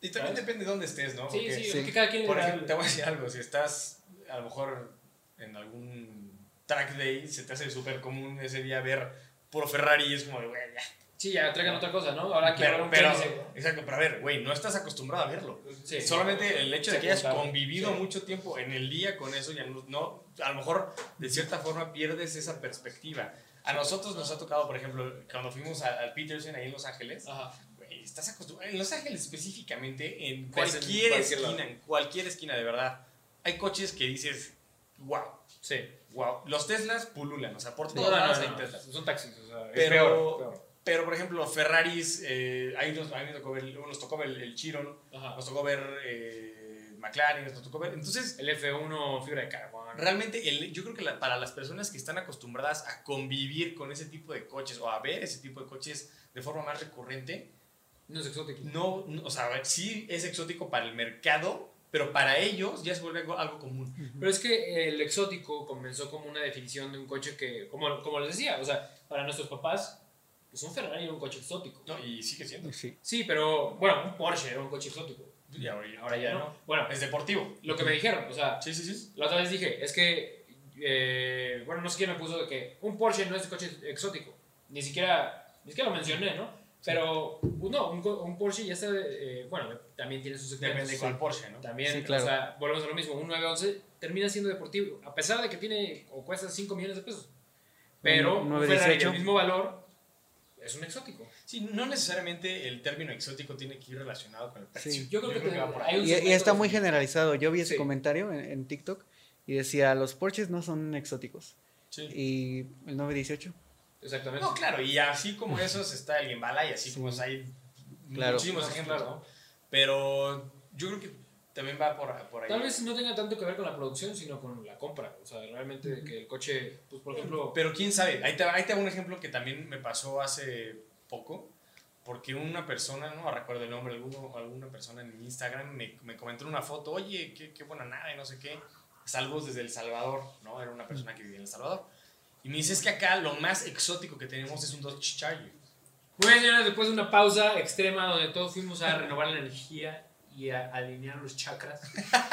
Y también ¿Sabes? depende de dónde estés, ¿no? Sí, Porque, sí, sí. es que cada quien Por ejemplo, el- te voy a decir algo. Si estás a lo mejor en algún track day, se te hace súper común ese día ver puro Ferrari y es como de, güey, ya. Sí, ya traigan otra cosa, ¿no? Ahora quiero Pero, un pero, exacto, pero a ver, güey, no estás acostumbrado a verlo. Sí. Solamente el hecho de que hayas convivido Sí. mucho tiempo en el día con eso, ya no, no- a lo mejor de cierta forma pierdes esa perspectiva. A nosotros nos ha tocado, por ejemplo, cuando fuimos al Peterson ahí en Los Ángeles, Ajá. estás acostumbrado. En Los Ángeles específicamente, en cualquier cualquier esquina, lado. en cualquier esquina, de verdad, hay coches que dices, wow, Sí. wow. Los Teslas pululan, o sea, por no, no, hay no, Teslas. Son taxis, o sea, es Pero- peor, peor. Pero, por ejemplo, Ferraris, eh, ahí nos, a mí me tocó ver, nos tocó ver el, el Chiron, Ajá. nos tocó ver eh, McLaren, nos tocó ver. Entonces, El F1 fibra de realmente, el- yo creo que la- para las personas que están acostumbradas a convivir con ese tipo de coches o a ver ese tipo de coches de forma más recurrente, No es exótico. no, no- o sea, sí es exótico para el mercado, pero para ellos ya se vuelve algo, algo común. Pero es que el exótico comenzó como una definición de un coche que, como, como les decía, o sea, para nuestros papás, pues un Ferrari era un coche exótico. ¿no? Y sigue siendo. Sí. Sí, pero bueno, un Porsche era un coche exótico. Y ahora, ya no. Bueno, Es deportivo. lo que me dijeron, o sea, Sí, sí, sí. la otra vez dije, es que, eh, bueno, no sé quién me puso de que un Porsche no es coche exótico. Ni siquiera, ni siquiera lo mencioné, ¿no? Pero, pues, no, un, un Porsche ya está, eh, bueno, también tiene sus segmentos. Depende de cuál Porsche, ¿no? También, Sí, claro. o sea, volvemos a lo mismo, un 911 termina siendo deportivo, a pesar de que tiene o cuesta 5 millones de pesos. Pero Un un Ferrari 918. del mismo valor es un exótico. Sí, no necesariamente el término exótico tiene que ir relacionado con el precio. Sí. Yo creo que va por ahí. Y, está muy generalizado. Yo vi ese Sí. comentario en, en TikTok y decía, los Porsches no son exóticos. Sí. y el 918. Exactamente. No, claro, y así como [laughs] esos está el Gimbala y así como es, hay Claro. muchísimos ejemplos. ¿no? Pero yo creo que también va por, por ahí. Tal vez no tenga tanto que ver con la producción, sino con la compra. O sea, realmente que el coche, pues por ejemplo, Pero quién sabe, ahí te, ahí te hago un ejemplo que también me pasó hace poco, porque una persona, no recuerdo el nombre, alguno, alguna persona en Instagram me, me comentó en una foto, oye, qué, qué buena nave, no sé qué, saludos desde El Salvador, ¿no? Era una persona que vivía en El Salvador. Y me dice, es que acá lo más exótico que tenemos es un Dodge Charger. Muy bien, señores, después de una pausa extrema donde todos fuimos a renovar la energía y a alinear los chakras,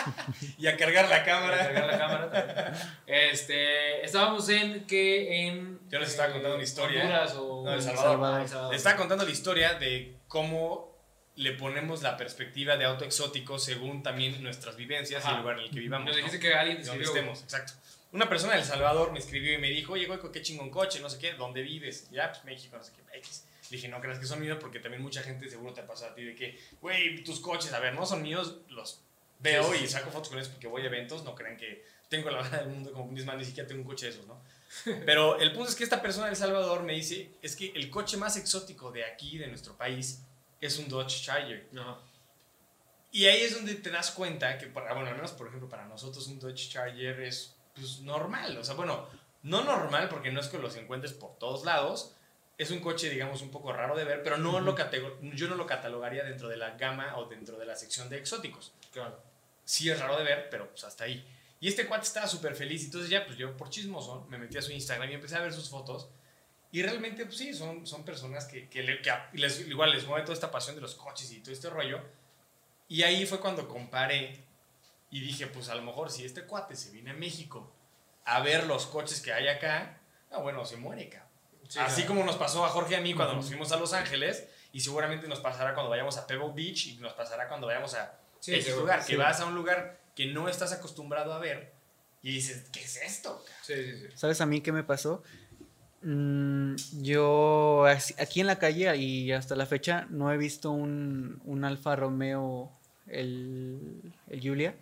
[laughs] Y a cargar la cámara. cargar la cámara también. Este, estábamos en que en Yo les estaba contando una historia. Honduras o No, El El Salvador. El Salvador. Le estaba contando la historia de cómo le ponemos la perspectiva de auto exótico según también nuestras vivencias y Ajá. el lugar en el que vivamos. Nos ¿no? dijiste que alguien te estemos, exacto. Una persona de El Salvador me escribió y me dijo, oye, güey, qué chingón coche, no sé qué, ¿dónde vives? Ya, pues México, no sé qué, X. Dije, no creas que son míos porque también mucha gente seguro te pasa a ti de que, güey, tus coches, a ver, no son míos, los veo Sí, sí, y saco fotos con ellos porque voy a eventos, no crean que tengo la verdad del mundo como misma, ni siquiera tengo un coche de esos, ¿no? [laughs] Pero el punto es que esta persona de El Salvador me dice, es que el coche más exótico de aquí, de nuestro país, es un Dodge Charger. No. Y ahí es donde te das cuenta que, para, bueno, al menos por ejemplo para nosotros un Dodge Charger es pues, normal. O sea, bueno, no normal porque no es que los encuentres por todos lados. Es un coche, digamos, un poco raro de ver, pero no lo catego- yo no lo catalogaría dentro de la gama o dentro de la sección de exóticos. Claro. Sí es raro de ver, pero pues hasta ahí. Y este cuate estaba súper feliz. Entonces ya, pues yo por chismoso me metí a su Instagram y empecé a ver sus fotos. Y realmente, pues sí, son, son personas que, que, le- que a- les, igual les mueve toda esta pasión de los coches y todo este rollo. Y ahí fue cuando comparé y dije, pues a lo mejor si este cuate se viene a México a ver los coches que hay acá, ah, bueno, se muere, cabrón. Sí, Así claro. como nos pasó a Jorge y a mí cuando nos fuimos a Los Ángeles y seguramente nos pasará cuando vayamos a Pebble Beach y nos pasará cuando vayamos a Sí, X lugar, sí. que vas a un lugar que no estás acostumbrado a ver y dices, ¿qué es esto? cabrón?" Sí, sí, sí. ¿Sabes a mí qué me pasó? Mm, yo aquí en la calle y hasta la fecha no he visto un, un Alfa Romeo, el, el Giulia,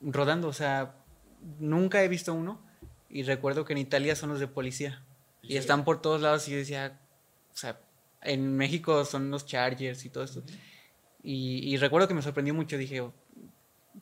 rodando. O sea, nunca he visto uno. Y recuerdo que en Italia son los de policía. Y están por todos lados y yo decía, o sea, en México son los Chargers y todo esto. y, y recuerdo que me sorprendió mucho, dije, "Oh,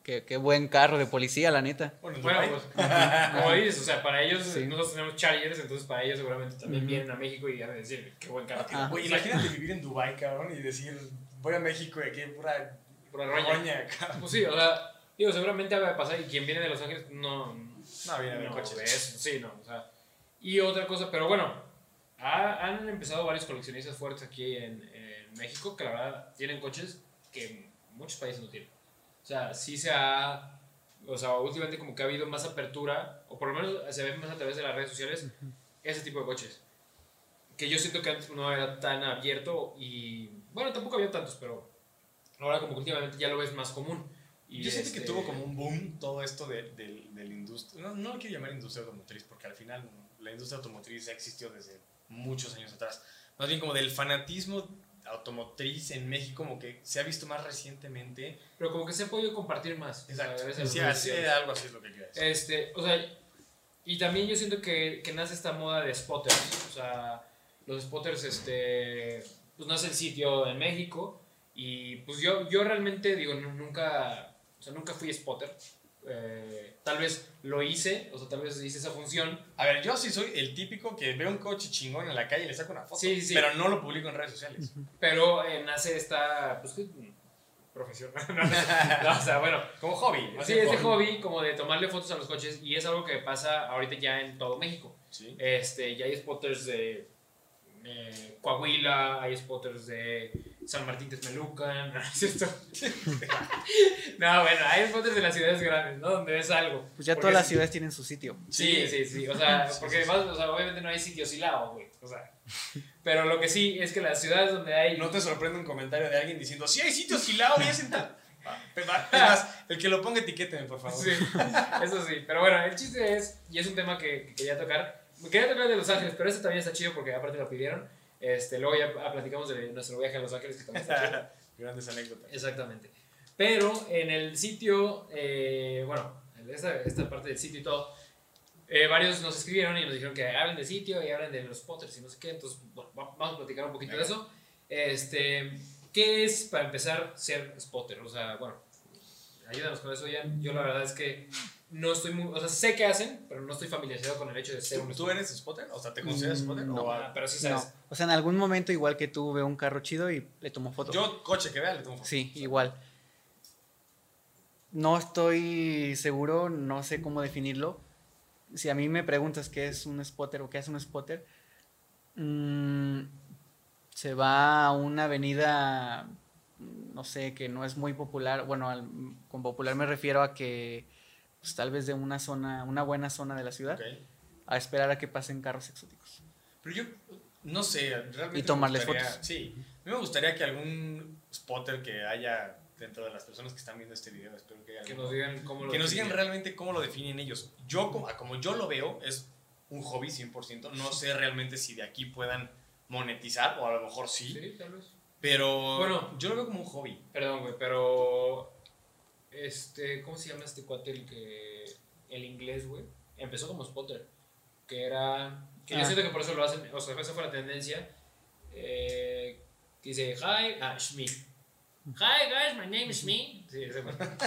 qué, qué buen carro de policía, la neta. Bueno, en Bueno, pues, [laughs] como dices, o sea, para ellos, Sí. nosotros tenemos Chargers, entonces para ellos seguramente también Ujú. vienen a México y van a decir, qué buen carro. Ah. Güey, imagínate vivir en Dubai, cabrón, y decir, voy a México y aquí hay pura Pura roña. roña, cabrón. Pues sí, o sea, digo, seguramente va a pasar y quien viene de Los Ángeles no, No, viene no coches. ve eso, sí, no, o sea. Y otra cosa, pero bueno, ha- han empezado varios coleccionistas fuertes aquí en, en México que la verdad tienen coches que muchos países no tienen. O sea, sí se ha, o sea, últimamente como que ha habido más apertura, o por lo menos se ve más a través de las redes sociales, ese tipo de coches. Que yo siento que antes no era tan abierto y, bueno, tampoco había tantos, pero ahora como que últimamente ya lo ves más común. Y Yo siento que este, tuvo como un boom todo esto de, del del industria. No, no lo quiero llamar industria automotriz, porque al final la industria automotriz ya existió desde muchos años atrás. Más bien como del fanatismo automotriz en México, como que se ha visto más recientemente. Pero como que se ha podido compartir más. Exacto. a través de las Sí, así, algo así es lo que quiero decir. Este, o sea, y también yo siento que, que nace esta moda de spotters. O sea, los spotters, este, pues nace el sitio en México. Y pues yo, yo realmente, digo, nu- nunca, o sea, nunca fui spotter. Eh, tal vez lo hice, o sea, tal vez hice esa función. A ver, yo sí soy el típico que veo un coche chingón en la calle y le saco una foto. Sí, sí, sí. Pero no lo publico en redes sociales. Pero eh, nace esta, pues, ¿qué? profesión. [laughs] no, no, o sea, bueno, Como hobby. Así es de hobby como de tomarle fotos a los coches y es algo que pasa ahorita ya en todo México. Sí. Este, ya hay spotters de eh, Coahuila, hay spotters de San Martín Texmelucan, [laughs] ¿no es cierto? [laughs] no, bueno, hay spotters de las ciudades grandes, ¿no? Donde ves algo. Pues ya Porque todas las es- ciudades tienen su sitio. Sí, sí, sí, o sea, [laughs] porque además, o sea, obviamente no hay sitios hilados, güey, o sea. Pero lo que sí es que las ciudades donde hay... No te sorprende un comentario de alguien diciendo, sí hay sitios gilados y es en tal. Ah, Es más, el que lo ponga etiquéteme, por favor. Sí, eso sí. Pero bueno, el chiste es, y es un tema que, que quería tocar. Quería tocar de Los Ángeles, pero este también está chido porque aparte lo pidieron. Este, luego ya platicamos de nuestro viaje a Los Ángeles, que también está chido. [laughs] Grandes anécdotas. Exactamente. Pero en el sitio, eh, bueno, en esta, esta parte del sitio y todo, eh, varios nos escribieron y nos dijeron que hablen de sitio y hablen de los spotters y no sé qué. Entonces, bueno, va- vamos a platicar un poquito de eso. Este, ¿Qué es para empezar ser spotter? O sea, bueno, ayúdanos con eso, Ian. Yo la verdad es que no estoy muy. O sea, sé qué hacen, pero no estoy familiarizado con el hecho de ser un ¿Tú, spotter. tú eres spotter? O sea, ¿te consideras Mm, spotter? no. O Ah, a- pero sí No, sabes. o sea, en algún momento igual que tú veo un carro chido y le tomo foto. Yo, coche que vea, le tomo foto. Sí, igual. No estoy seguro, no sé cómo definirlo. Si a mí me preguntas qué es un spotter o qué hace un spotter, mm, se va a una avenida, no sé, que no es muy popular. Bueno, al- con popular me refiero a que pues, tal vez de una zona, una buena zona de la ciudad, Ok. a esperar a que pasen carros exóticos. Pero yo, no sé, realmente. Y me tomarles gustaría- fotos. Sí. A mí me gustaría que algún spotter que haya dentro de las personas que están viendo este video, espero que haya Que nos digan cómo lo que nos digan realmente cómo lo definen ellos. Yo, como, como yo lo veo, es un hobby 100%. No sé realmente si de aquí puedan monetizar, o a lo mejor sí. Sí, tal vez. Pero Bueno. yo lo veo como un hobby. Perdón, güey, pero. Este. ¿Cómo se llama este cuate? El que. El inglés, güey. Empezó como spotter. Que era. Que yo Ah. siento que por eso lo hacen. O sea, esa fue la tendencia. Eh, que dice, hi. Ah, Shmi. Hi, guys, my name is Shmi. Sí, ese.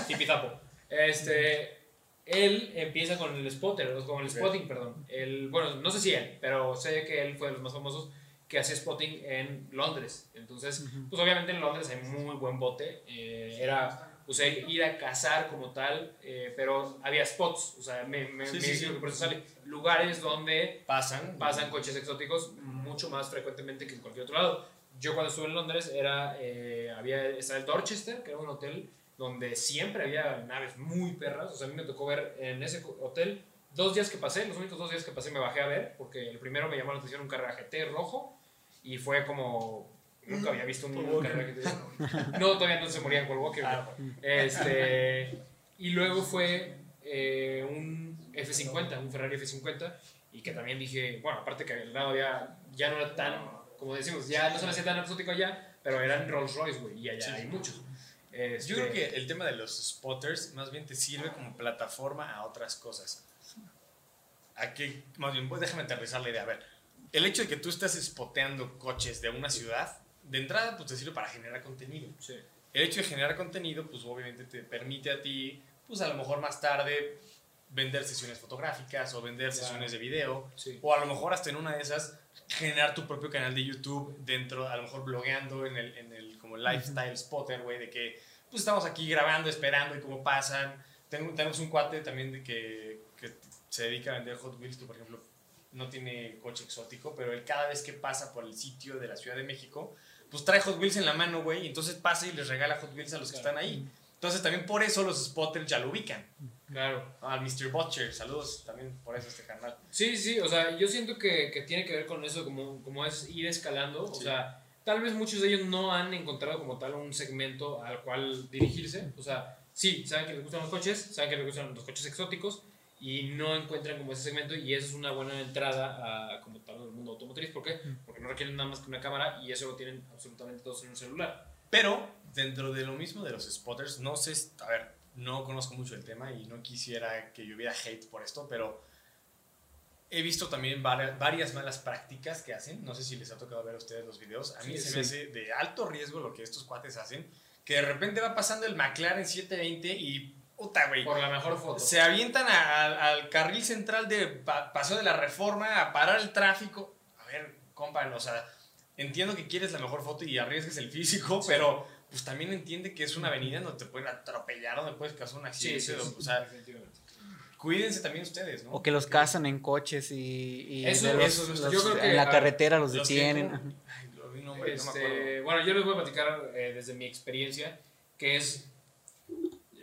Tipizapo. Este. Él empieza con el spotter, con el spotting, perdón. El, bueno, no sé si él, pero sé que él fue de los más famosos que hacía spotting en Londres. Entonces, pues obviamente en Londres hay muy buen bote. eh, era pues él ir a cazar como tal, eh, pero había spots, o sea, me, me, Sí, me sí, sí. que por eso sale lugares donde Pasan. pasan coches exóticos mucho más frecuentemente que en cualquier otro lado. Yo cuando estuve en Londres era, eh, había, estaba el Dorchester, que era un hotel donde siempre había naves muy perras, o sea, a mí me tocó ver en ese hotel, dos días que pasé, los únicos dos días que pasé me bajé a ver, porque el primero me llamó la atención un GT rojo, y fue como, nunca había visto un Carrera GT. No, todavía no se moría en Paul Walker. Ah, Este, y luego fue eh, un F50, un Ferrari F50, y que también dije, bueno, aparte que el lado ya, ya no era tan, como decimos, ya no se me hacía tan exótico allá, pero eran Rolls Royce, güey, y allá Sí. hay muchos. Este, Yo creo que el tema de los spotters más bien te sirve como plataforma a otras cosas. A que, más bien, pues déjame aterrizar la idea. A ver, el hecho de que tú estés spoteando coches de una ciudad, de entrada, pues te sirve para generar contenido. Sí. El hecho de generar contenido, pues obviamente te permite a ti, pues a lo mejor más tarde, vender sesiones fotográficas o vender Claro. sesiones de video. Sí. O a lo mejor hasta en una de esas generar tu propio canal de YouTube dentro, a lo mejor blogueando en el, en el como lifestyle spotter, güey, de que pues estamos aquí grabando, esperando y cómo pasan. Tengo, tenemos un cuate también de que, que se dedica a vender Hot Wheels, que por ejemplo no tiene coche exótico, pero él cada vez que pasa por el sitio de la Ciudad de México, pues trae Hot Wheels en la mano, güey, y entonces pasa y les regala Hot Wheels a los que Claro. están ahí. Entonces también por eso los spotters ya lo ubican. Claro. Al Mr. Butcher, saludos también por eso este canal. Sí, sí, o sea, yo siento que, que tiene que ver con eso, como, como es ir escalando. O Sí. sea, tal vez muchos de ellos no han encontrado como tal un segmento al cual dirigirse. O sea, sí, saben que les gustan los coches, saben que les gustan los coches exóticos y no encuentran como ese segmento y eso es una buena entrada a como tal el mundo automotriz. ¿Por qué? Porque no requieren nada más que una cámara y eso lo tienen absolutamente todos en un celular. Pero dentro de lo mismo de los spotters, no sé, a ver, no conozco mucho el tema y no quisiera que yo hubiera hate por esto, pero he visto también varias, malas prácticas que hacen. No sé si les ha tocado ver a ustedes los videos. A mí Sí, se me sí. hace de alto riesgo lo que estos cuates hacen, que de repente va pasando el McLaren 720 y puta, güey. Por la mejor foto. Se avientan a- al- al carril central de pa- Paseo de la Reforma a parar el tráfico. A ver, compa, o sea, entiendo que quieres la mejor foto y arriesgues el físico, pero pues también entiende que es una avenida donde te pueden atropellar, donde puedes causar un Sí, accidente. sí, sí, o sea, definitivamente. cuídense también ustedes, ¿no? O que los cazan en coches y, y Eso- los- eso los- yo creo que, en la carretera los detienen. ajá. Ay, lo vi, no, hombre, no me acuerdo. Este, bueno, yo les voy a platicar eh, desde mi experiencia, que es...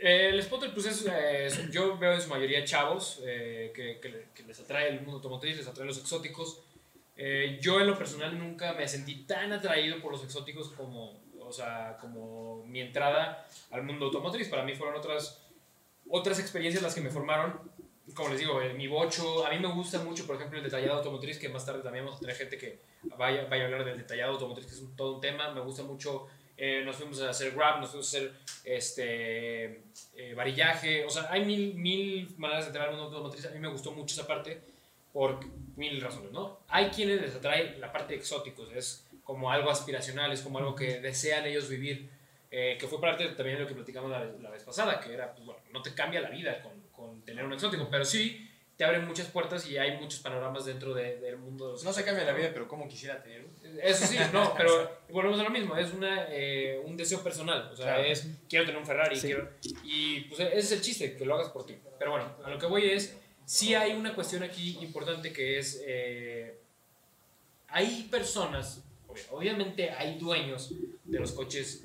eh, el spotter, pues es, eh, es- yo veo en su mayoría chavos eh, que, que que les atrae el mundo automotriz, les atrae los exóticos. Eh, yo en lo personal nunca me sentí tan atraído por los exóticos como, o sea, como mi entrada al mundo automotriz. Para mí fueron otras, otras experiencias las que me formaron. Como les digo, mi bocho, a mí me gusta mucho, por ejemplo, el detallado automotriz, que más tarde también vamos a tener gente que vaya, vaya a hablar del detallado automotriz, que es un- todo un tema. Me gusta mucho eh, nos fuimos a hacer grab, nos fuimos a hacer este, eh, varillaje, o sea, hay mil, mil maneras de entrar al mundo automotriz, a mí me gustó mucho esa parte por mil razones, ¿no? Hay quienes les atrae la parte exóticos, es como algo aspiracional, es como algo que desean ellos vivir, eh, que fue parte también de lo que platicamos la, la vez pasada, que era, pues bueno, no te cambia la vida con, con tener un exótico, pero sí te abren muchas puertas y hay muchos panoramas dentro de- del mundo de los No se cambia la vida, pero como quisiera tener eso sí, no, [laughs] pero volvemos a lo mismo, es una, eh, un deseo personal, o sea, Claro. es quiero tener un Ferrari, Sí. quiero, y pues ese es el chiste, que lo hagas por ti. Pero bueno, a lo que voy es, sí hay una cuestión aquí importante que es, eh, hay personas, obvi- obviamente hay dueños de los coches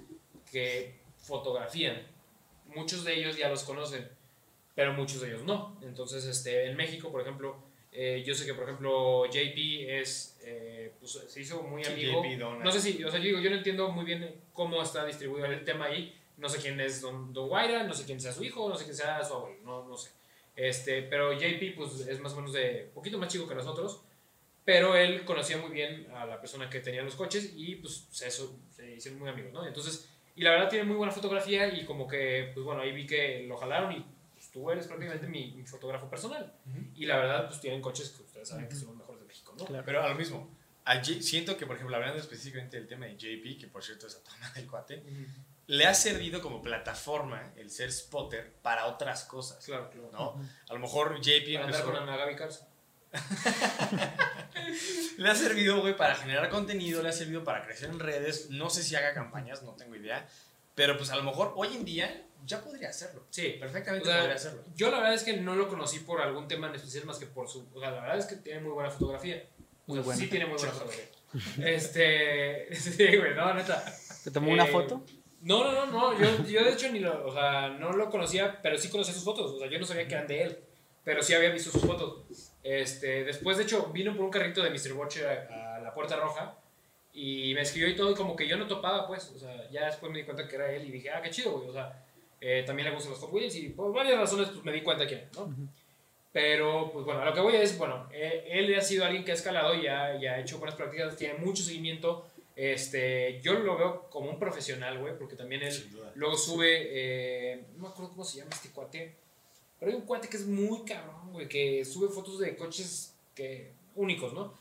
que fotografían, muchos de ellos ya los conocen, pero muchos de ellos no. Entonces, este, en México, por ejemplo, eh, yo sé que, por ejemplo, JP es, eh, pues, se hizo muy Sí, amigo. JP no sé si, o sea, yo digo, yo no entiendo muy bien cómo está distribuido el tema ahí. No sé quién es Don, Don Guaira, no sé quién sea su hijo, no sé quién sea su abuelo, no, no sé. Este, pero JP, pues, es más o menos de poquito más chico que nosotros, pero él conocía muy bien a la persona que tenía los coches y, pues, se, hizo- se hicieron muy amigos, ¿no? Entonces, y la verdad tiene muy buena fotografía y como que, pues, bueno, ahí vi que lo jalaron y tú eres prácticamente mi, mi fotógrafo personal. Y la verdad, pues, tienen coches que ustedes saben que son los mejores de México, ¿no? Claro. Pero a lo mismo, a siento que, por ejemplo, hablando específicamente del tema de JP, que por cierto es a toma del cuate, Ujú. le ha servido como plataforma el ser spotter para otras cosas. Claro, claro. ¿no? A lo mejor JP Para andar empezó, con Ana Gaby [laughs] le ha servido, güey, para generar contenido, le ha servido para crecer en redes. No sé si haga campañas, no tengo idea. Pero pues a lo mejor hoy en día ya podría hacerlo. Sí, Perfectamente O sea, podría hacerlo. Yo la verdad es que no lo conocí por algún tema en especial más que por su... O sea, la verdad es que tiene muy buena fotografía. O Muy sea, buena. Sí tiene muy buena fotografía. Este... [laughs] Sí, güey, no, neta. ¿Te tomó una Eh, foto? No, no, no, no. Yo, yo de hecho ni lo... O sea, no lo conocía, pero sí conocía sus fotos. O sea, yo no sabía que eran de él. Pero sí había visto sus fotos. Este, después, de hecho, vino por un carrito de Mr. Watcher a, a la Puerta Roja. Y me escribió y todo, y como que yo no topaba, pues. O sea, ya después me di cuenta que era él y dije, ah, qué chido, güey. O sea, eh, también le gustan los Hot Wheels y por varias razones pues, me di cuenta quién ¿no? Pero, pues bueno, a lo que voy es, bueno, eh, él ha sido alguien que ha escalado y ha, y ha hecho buenas prácticas, tiene mucho seguimiento. Este, yo lo veo como un profesional, güey, porque también él luego sube, eh, no me acuerdo cómo se llama este cuate, pero hay un cuate que es muy cabrón, güey, que sube fotos de coches que, únicos, ¿no?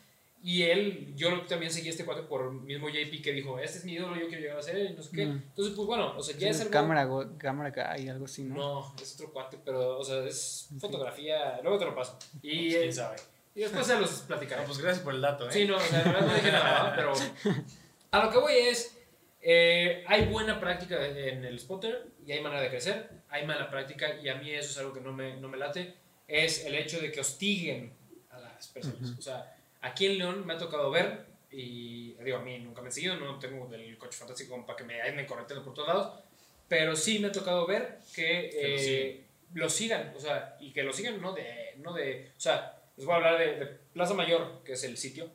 Y él, yo también seguí a este cuate por mismo JP que dijo, este es mi ídolo, yo quiero llegar a ser él, y no sé qué. Mm. Entonces, pues bueno, o sea, ya Sí, es algo... cámara, go- cámara guy, algo así, ¿no? No, es otro cuate, pero, o sea, es fotografía, luego te lo paso. Y, Pues, ¿Quién eh, sabe? y después se los platicaré. No, pues gracias por el dato, ¿eh? Sí, no, o sea, la verdad no dije nada, pero a lo que voy es, eh, hay buena práctica en el spotter y hay manera de crecer, hay mala práctica y a mí eso es algo que no me, no me late, es el hecho de que hostiguen a las personas. O sea, aquí en León me ha tocado ver, y digo, a mí nunca me han seguido, no tengo el coche fantástico para que me anden correteando por todos lados, pero sí me ha tocado ver que, Que lo eh, lo sigan, o sea, y que lo sigan no de, no de, o sea, les voy a hablar de, de Plaza Mayor, que es el sitio,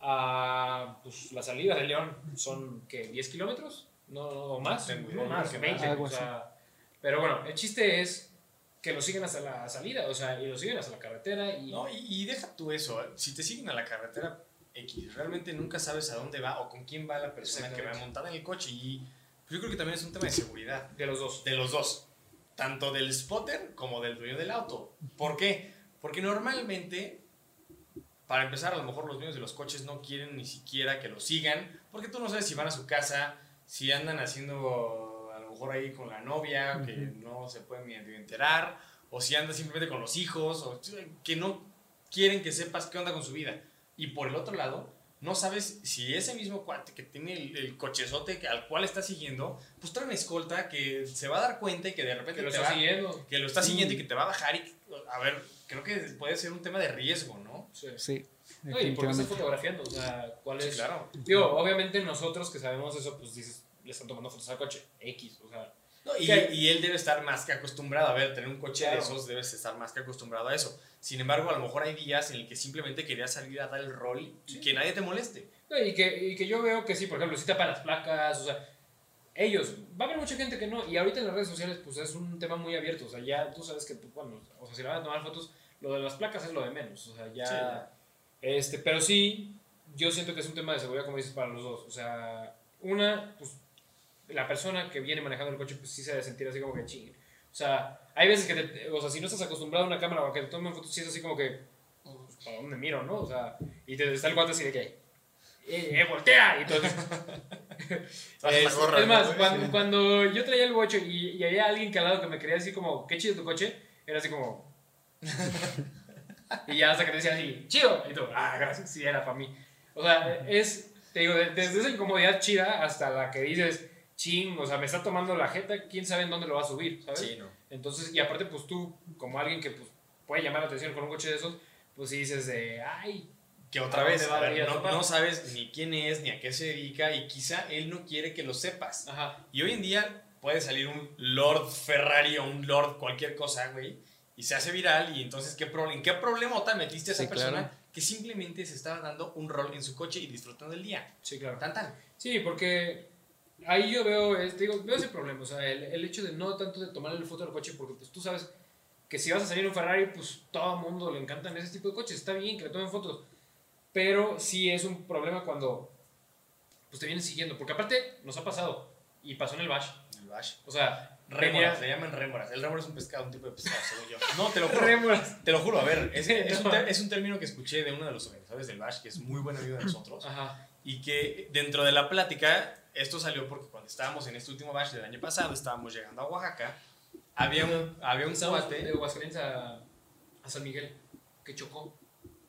a pues, la salida de León son, que 10 kilómetros? No, no, más, tengo no más, creo que 20, más. Algo o sea, pero bueno, el chiste es que lo siguen hasta la salida, o sea, y lo siguen hasta la carretera y... No, y, y deja tú eso. ¿eh? Si te siguen a la carretera X, realmente nunca sabes a dónde va o con quién va la persona que va montada en el coche. Y yo creo que también es un tema de seguridad. de los dos. De los dos. Tanto del spotter como del dueño del auto. ¿Por qué? Porque normalmente, para empezar, a lo mejor los dueños de los coches no quieren ni siquiera que lo sigan. Porque tú no sabes si van a su casa, si andan haciendo mejor ahí con la novia, que no se pueden ni enterar. O si andan simplemente con los hijos, o que no quieren que sepas qué onda con su vida. Y por el otro lado, no sabes si ese mismo cuate que tiene el, el cochezote que- al cual está siguiendo, pues trae una escolta que se va a dar cuenta y que de repente Que lo te está va, siguiendo. que lo está siguiendo y que te va a bajar. Y, a ver, creo que puede ser un tema de riesgo, ¿no? Sí. Sí, No, ¿Y por qué estás fotografiando? O sea, ¿cuál es...? claro. Digo, obviamente nosotros que sabemos eso, pues dices, le están tomando fotos al coche, X, o sea... No, y, y él debe estar más que acostumbrado a ver, tener un coche Claro. de esos, debes estar más que acostumbrado a eso. Sin embargo, a lo mejor hay días en el que simplemente querías salir a dar el rol y Sí. que nadie te moleste. No, y, que, y que yo veo que sí, por ejemplo, si tapan las placas, o sea, ellos, va a haber mucha gente que no, y ahorita en las redes sociales, pues es un tema muy abierto, o sea, ya tú sabes que, bueno, o sea, si le van a tomar fotos, lo de las placas es lo de menos, o sea, ya, Sí. este, pero sí, yo siento que es un tema de seguridad, como dices, para los dos, o sea, una, pues, la persona que viene manejando el coche, pues sí se debe sentir así como que ching. O sea, hay veces que, te, o sea, si no estás acostumbrado a una cámara o a que te tomen fotos, sí es así como que, pues, ¿para dónde miro, no? O sea, y te está el guante así de que, eh, eh, voltea, y entonces... [laughs] Es, gorra, es más, ¿no? cuando, cuando yo traía el bocho y, y había alguien que al lado que me quería decir como, qué chido tu coche, era así como... [laughs] y ya hasta que te decía así, chido. Y tú, ah, gracias, sí, era para mí. O sea, es, te digo, de- desde esa incomodidad chida hasta la que dices, ching, o sea, me está tomando la jeta, quién sabe en dónde lo va a subir, ¿sabes? Sí, no. Entonces, y aparte, pues tú, como alguien que pues, puede llamar la atención con un coche de esos, pues sí dices de, ay, Que otra ¿A vez, a ver, a ir a no, no sabes ni quién es, ni a qué se dedica, y quizá él no quiere que lo sepas. ajá, Y hoy en día puede salir un Lord Ferrari o un Lord cualquier cosa, güey, y se hace viral, y entonces, ¿qué problema? ¿en qué problemota metiste a esa Sí, persona claro. que simplemente se estaba dando un rol en su coche y disfrutando el día? sí, claro. Tan, tan. Sí, porque ahí yo veo, es- digo, veo ese problema, o sea, el, el hecho de no tanto de tomarle foto al coche, porque pues tú sabes que si vas a salir un Ferrari, pues todo el mundo le encantan ese tipo de coches, está bien que le tomen fotos, pero sí es un problema cuando pues te vienen siguiendo, porque aparte nos ha pasado, y pasó en el Bash, El bash. o sea, Rémoras, le llaman rémoras. El rémora es un pescado, un tipo de pescado, según yo. [laughs] No, te lo juro. Rémoras. Te lo juro, a ver, es, un, [laughs] es un término que escuché de uno de los organizadores del Bash, que es muy buen amigo de nosotros, Ajá, y que dentro de la plática, esto salió porque cuando estábamos en este último Bash del año pasado, estábamos llegando a Oaxaca, había un, había un cuate... de Aguascalientes a, a San Miguel, que chocó.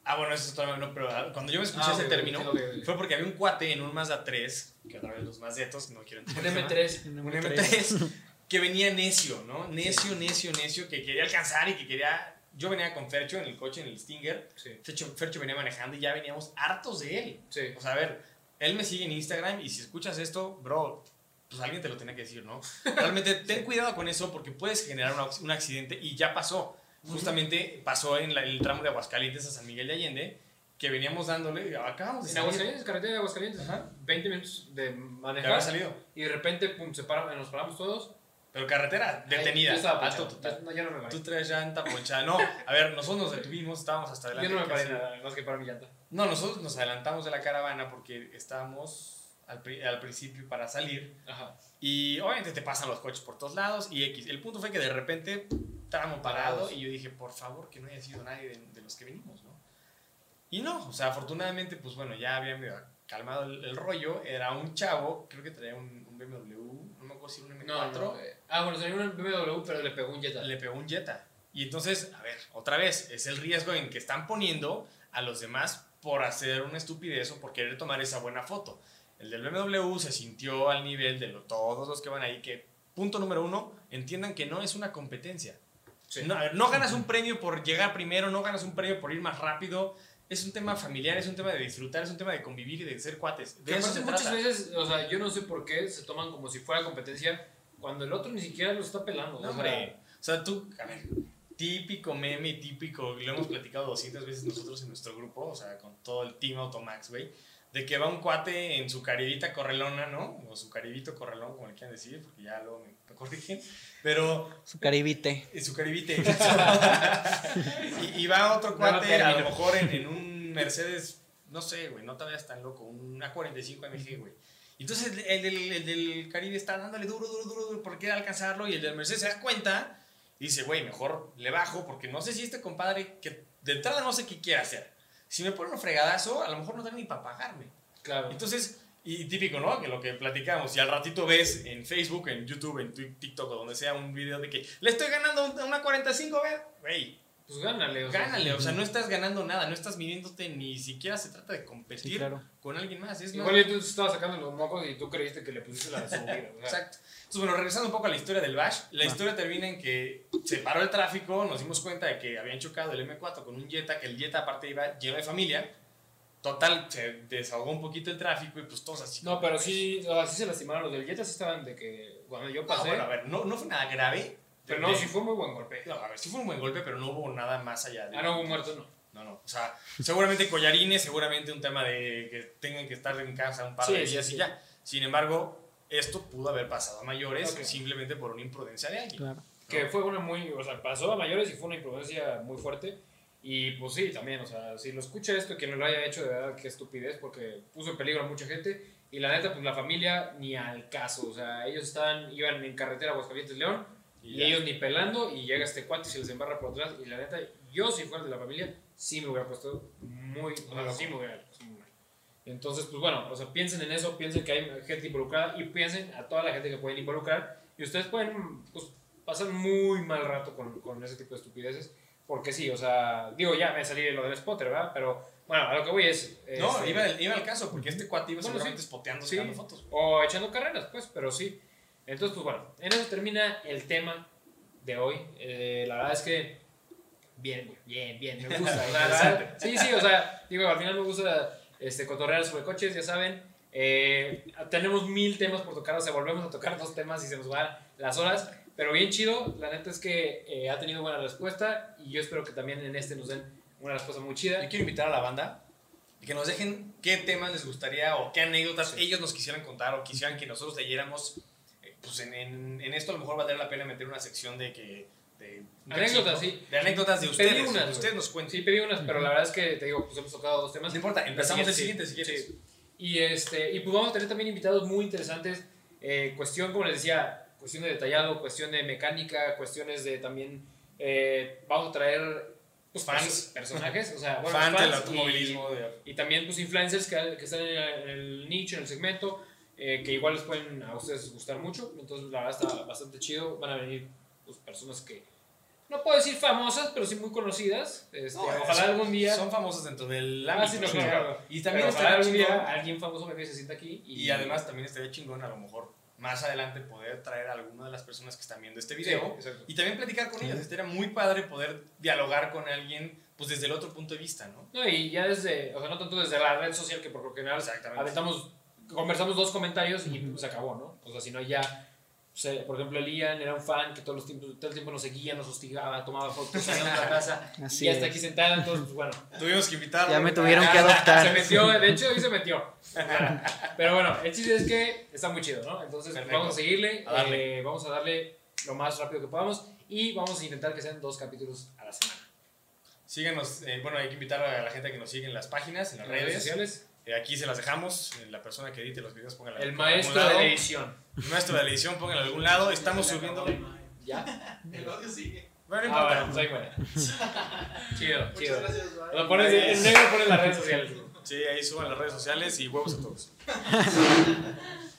Ah, bueno, eso es todavía no, pero ah, cuando yo me escuché Ah, ese término, fue porque había un cuate en un Mazda 3, que otra vez los Mazdetos, no quiero Un entender. tema, M3. Un M3, [laughs] que venía necio, ¿no? Necio, necio, necio, que quería alcanzar y que quería... Yo venía con Fercho en el coche, en el Stinger, Sí, Fercho, Fercho venía manejando y ya veníamos hartos de él. sí. O sea, a ver, él me sigue en Instagram y si escuchas esto, bro, pues alguien te lo tenía que decir, ¿no? [laughs] Realmente ten cuidado con eso porque puedes generar un, un accidente y ya pasó. Justamente pasó en la- el tramo de Aguascalientes a San Miguel de Allende, que veníamos dándole, acabamos de En. Aguascalientes, carretera de Aguascalientes, Ajá. 20 minutos de Que había manejar salido. y de repente pum, se para- nos paramos todos. Pero carretera detenida. yo alto ponchado, total. ya- no, ya no me paré. Tú traes llanta ponchada. No, a ver, nosotros nos detuvimos, estábamos hasta adelante. Yo no me paré nada, más que para mi llanta. No, nosotros nos adelantamos de la caravana porque estábamos al, al principio para salir. Ajá. Y obviamente te pasan los coches por todos lados y X. El punto fue que de repente tramo parado y yo dije, por favor, que no haya sido nadie de, de los que venimos, ¿no? Y no, o sea, afortunadamente, pues bueno, ya había medio calmado el, el rollo. Era un chavo, creo que traía un, un BMW, no me acuerdo si era un M4. No, no. eh, Ah, bueno, salió un BMW, pero le pegó un Jetta. Le pegó un Jetta. Y entonces, a ver, otra vez, es el riesgo en que están poniendo a los demás por hacer una estupidez o por querer tomar esa buena foto. El del BMW se sintió al nivel de lo- todos los que van ahí que, punto número uno, entiendan que no es una competencia. Sí. No, no ganas un premio por llegar primero, no ganas un premio por ir más rápido. Es un tema familiar, es un tema de disfrutar, es un tema de convivir y de ser cuates. De eso se muchas trata. veces, o sea, yo no sé por qué se toman como si fuera competencia cuando el otro ni siquiera lo está pelando. No, o sea, hombre. O sea, tú, a ver, típico meme, típico, lo hemos platicado 200 veces nosotros en nuestro grupo, o sea, con todo el team Automax, güey, de que va un cuate en su caribita correlona, ¿no? O su caribito correlón, como le quieran decir, porque ya luego me, me corrigen, pero Su caribite. en su caribite. [laughs] y, y va otro cuate, a lo mejor en, en un Mercedes, no sé, güey, no te vayas tan loco, un A45 MG, güey. Entonces el, el del, el del Caribe está dándole duro, duro, duro, duro porque quiere alcanzarlo y el del Mercedes se da cuenta y dice, güey, mejor le bajo porque no sé si este compadre, que de entrada no sé qué quiere hacer. Si me pone un fregadazo, a lo mejor no da ni para pagarme. Claro. Entonces, y típico, ¿no? Que lo que platicamos, si al ratito ves en Facebook, en YouTube, en Tik- TikTok o donde sea un video de que le estoy ganando un- una 45, ve, güey, pues gánale, o sea. gánale, o sea, no estás ganando nada, no estás midiéndote, ni siquiera se trata de competir Sí, claro. con alguien más. Es Igual yo tú estabas sacando los mocos y tú creíste que le pusiste la subida. O sea, Exacto. Entonces, bueno, regresando un poco a la historia del Bash, la historia termina en que se paró el tráfico, nos dimos cuenta de que habían chocado el M4 con un Jetta, que el Jetta aparte iba lleno de familia. Total, se desahogó un poquito el tráfico y pues todos así. no, pero sí, o sea, sí se lastimaron. Los del Jetta sí estaban de que cuando yo No, pasé. bueno, a ver, no, no fue nada grave. Pero De- no, sí fue muy buen golpe. No, a ver, sí fue un buen golpe, pero no hubo nada más allá de... Ah, no hubo muertos, no. No, no. O sea, seguramente collarines, seguramente un tema de que tengan que estar en casa un par de Sí, días sí, y sí. ya. Sin embargo, esto pudo haber pasado a mayores Ok. simplemente por una imprudencia de alguien. Claro. Que fue una muy, o sea, pasó a mayores y fue una imprudencia muy fuerte. Y pues sí, también, o sea, si lo escucha esto, quien no lo haya hecho, de verdad, qué estupidez, porque puso en peligro a mucha gente. Y la neta, pues la familia ni al caso. O sea, ellos estaban, iban en carretera a Aguascalientes León y, ya. ellos ni pelando. Y llega este cuate y se les embarra por atrás. Y la neta, yo si fuera de la familia, sí me hubiera puesto muy. O sea, sí me hubiera puesto muy mal. Entonces, pues bueno, o sea, piensen en eso, piensen que hay gente involucrada y piensen a toda la gente que pueden involucrar. Y ustedes pueden, pues, pasar muy mal rato con, con ese tipo de estupideces. Porque sí, o sea, digo, ya me salí de lo del spotter, ¿verdad? Pero bueno, a lo que voy es. No, este, iba, al- iba al caso, porque este cuate iba Bueno, seguramente sí. spoteando, Sí. fotos. O echando carreras, pues, pero sí. Entonces, pues bueno, en eso termina el tema de hoy. Eh, la verdad es que. Bien, bien, bien, me gusta. la verdad- sí, sí, o sea, digo, al final me gusta este, cotorrear sobre coches, ya saben. Eh, tenemos mil temas por tocar, o sea, volvemos a tocar dos temas y se nos van las horas. Pero bien chido, la neta es que eh, ha tenido buena respuesta y yo espero que también en este nos den una respuesta muy chida. Yo quiero invitar a la banda y que nos dejen qué temas les gustaría o qué anécdotas ellos nos quisieran contar o quisieran que nosotros leyéramos. Pues en, en, en esto a lo mejor valdría la pena meter una sección de que. De, Anécdotas, sí. De anécdotas de Pedí ustedes. unas, que ustedes nos cuenten. Sí, pedí unas, pero la verdad es que te digo, pues hemos tocado dos temas. No importa, empezamos el siguiente si sí, quieres. Y, este, y pues vamos a tener también invitados muy interesantes. eh, cuestión, como les decía, cuestión de detallado, cuestión de mecánica, cuestiones de también. eh, vamos a traer pues, Fans. perso- personajes, o sea, [laughs] bueno, Fan del fans y- automovilismo. de- Y, también pues influencers que, que están en el, en el nicho, en el segmento, eh, que igual les pueden a ustedes gustar mucho. Entonces, la verdad está bastante chido. Van a venir pues, personas que. No puedo decir famosas, pero sí muy conocidas. Este, No, ojalá son- algún día. Son famosos dentro del Ah, sí, ámbito. no, claro. Y también ojalá algún día alguien famoso y se sienta aquí. Y, Y además también estaría chingón a lo mejor más adelante poder traer a alguna de las personas que están viendo este video Sí, y también platicar con ellas. Estaría muy padre poder dialogar con alguien pues desde el otro punto de vista, ¿no? No, y ya desde, o sea, no tanto desde la red social que por lo general Exactamente. aventamos, conversamos dos comentarios y pues se acabó, ¿no? O sea, si no ya, o sea, por ejemplo, Elian era un fan que todos los tiempos, todo el tiempo nos seguía, nos hostigaba, tomaba fotos en otra casa [laughs] Así y hasta es. aquí sentada, entonces, pues bueno. Tuvimos que invitarlo. Ya me tuvieron que Se adoptar. metió, de hecho, ahí se metió. [laughs] Pero bueno, el chiste es que está muy chido, ¿no? Entonces, pues, Perfecto. vamos a seguirle, A darle. eh, vamos a darle lo más rápido que podamos y vamos a intentar que sean dos capítulos a la semana. Síganos, eh, bueno, hay que invitar a la gente a que nos siga en las páginas, en las En las redes redes. sociales, Eh, aquí se las dejamos. La persona que edite los videos, póngala el en maestro de la edición. El maestro de la edición, póngala en algún lado. Estamos subiendo. ¿Ya? El odio sigue. Bueno, no Ah, importa. bueno, pues ahí muere. Chido, Muchas chido. gracias. Lo pones en negro, pones las redes sociales. Sí, ahí suban las redes sociales y huevos a todos. [laughs]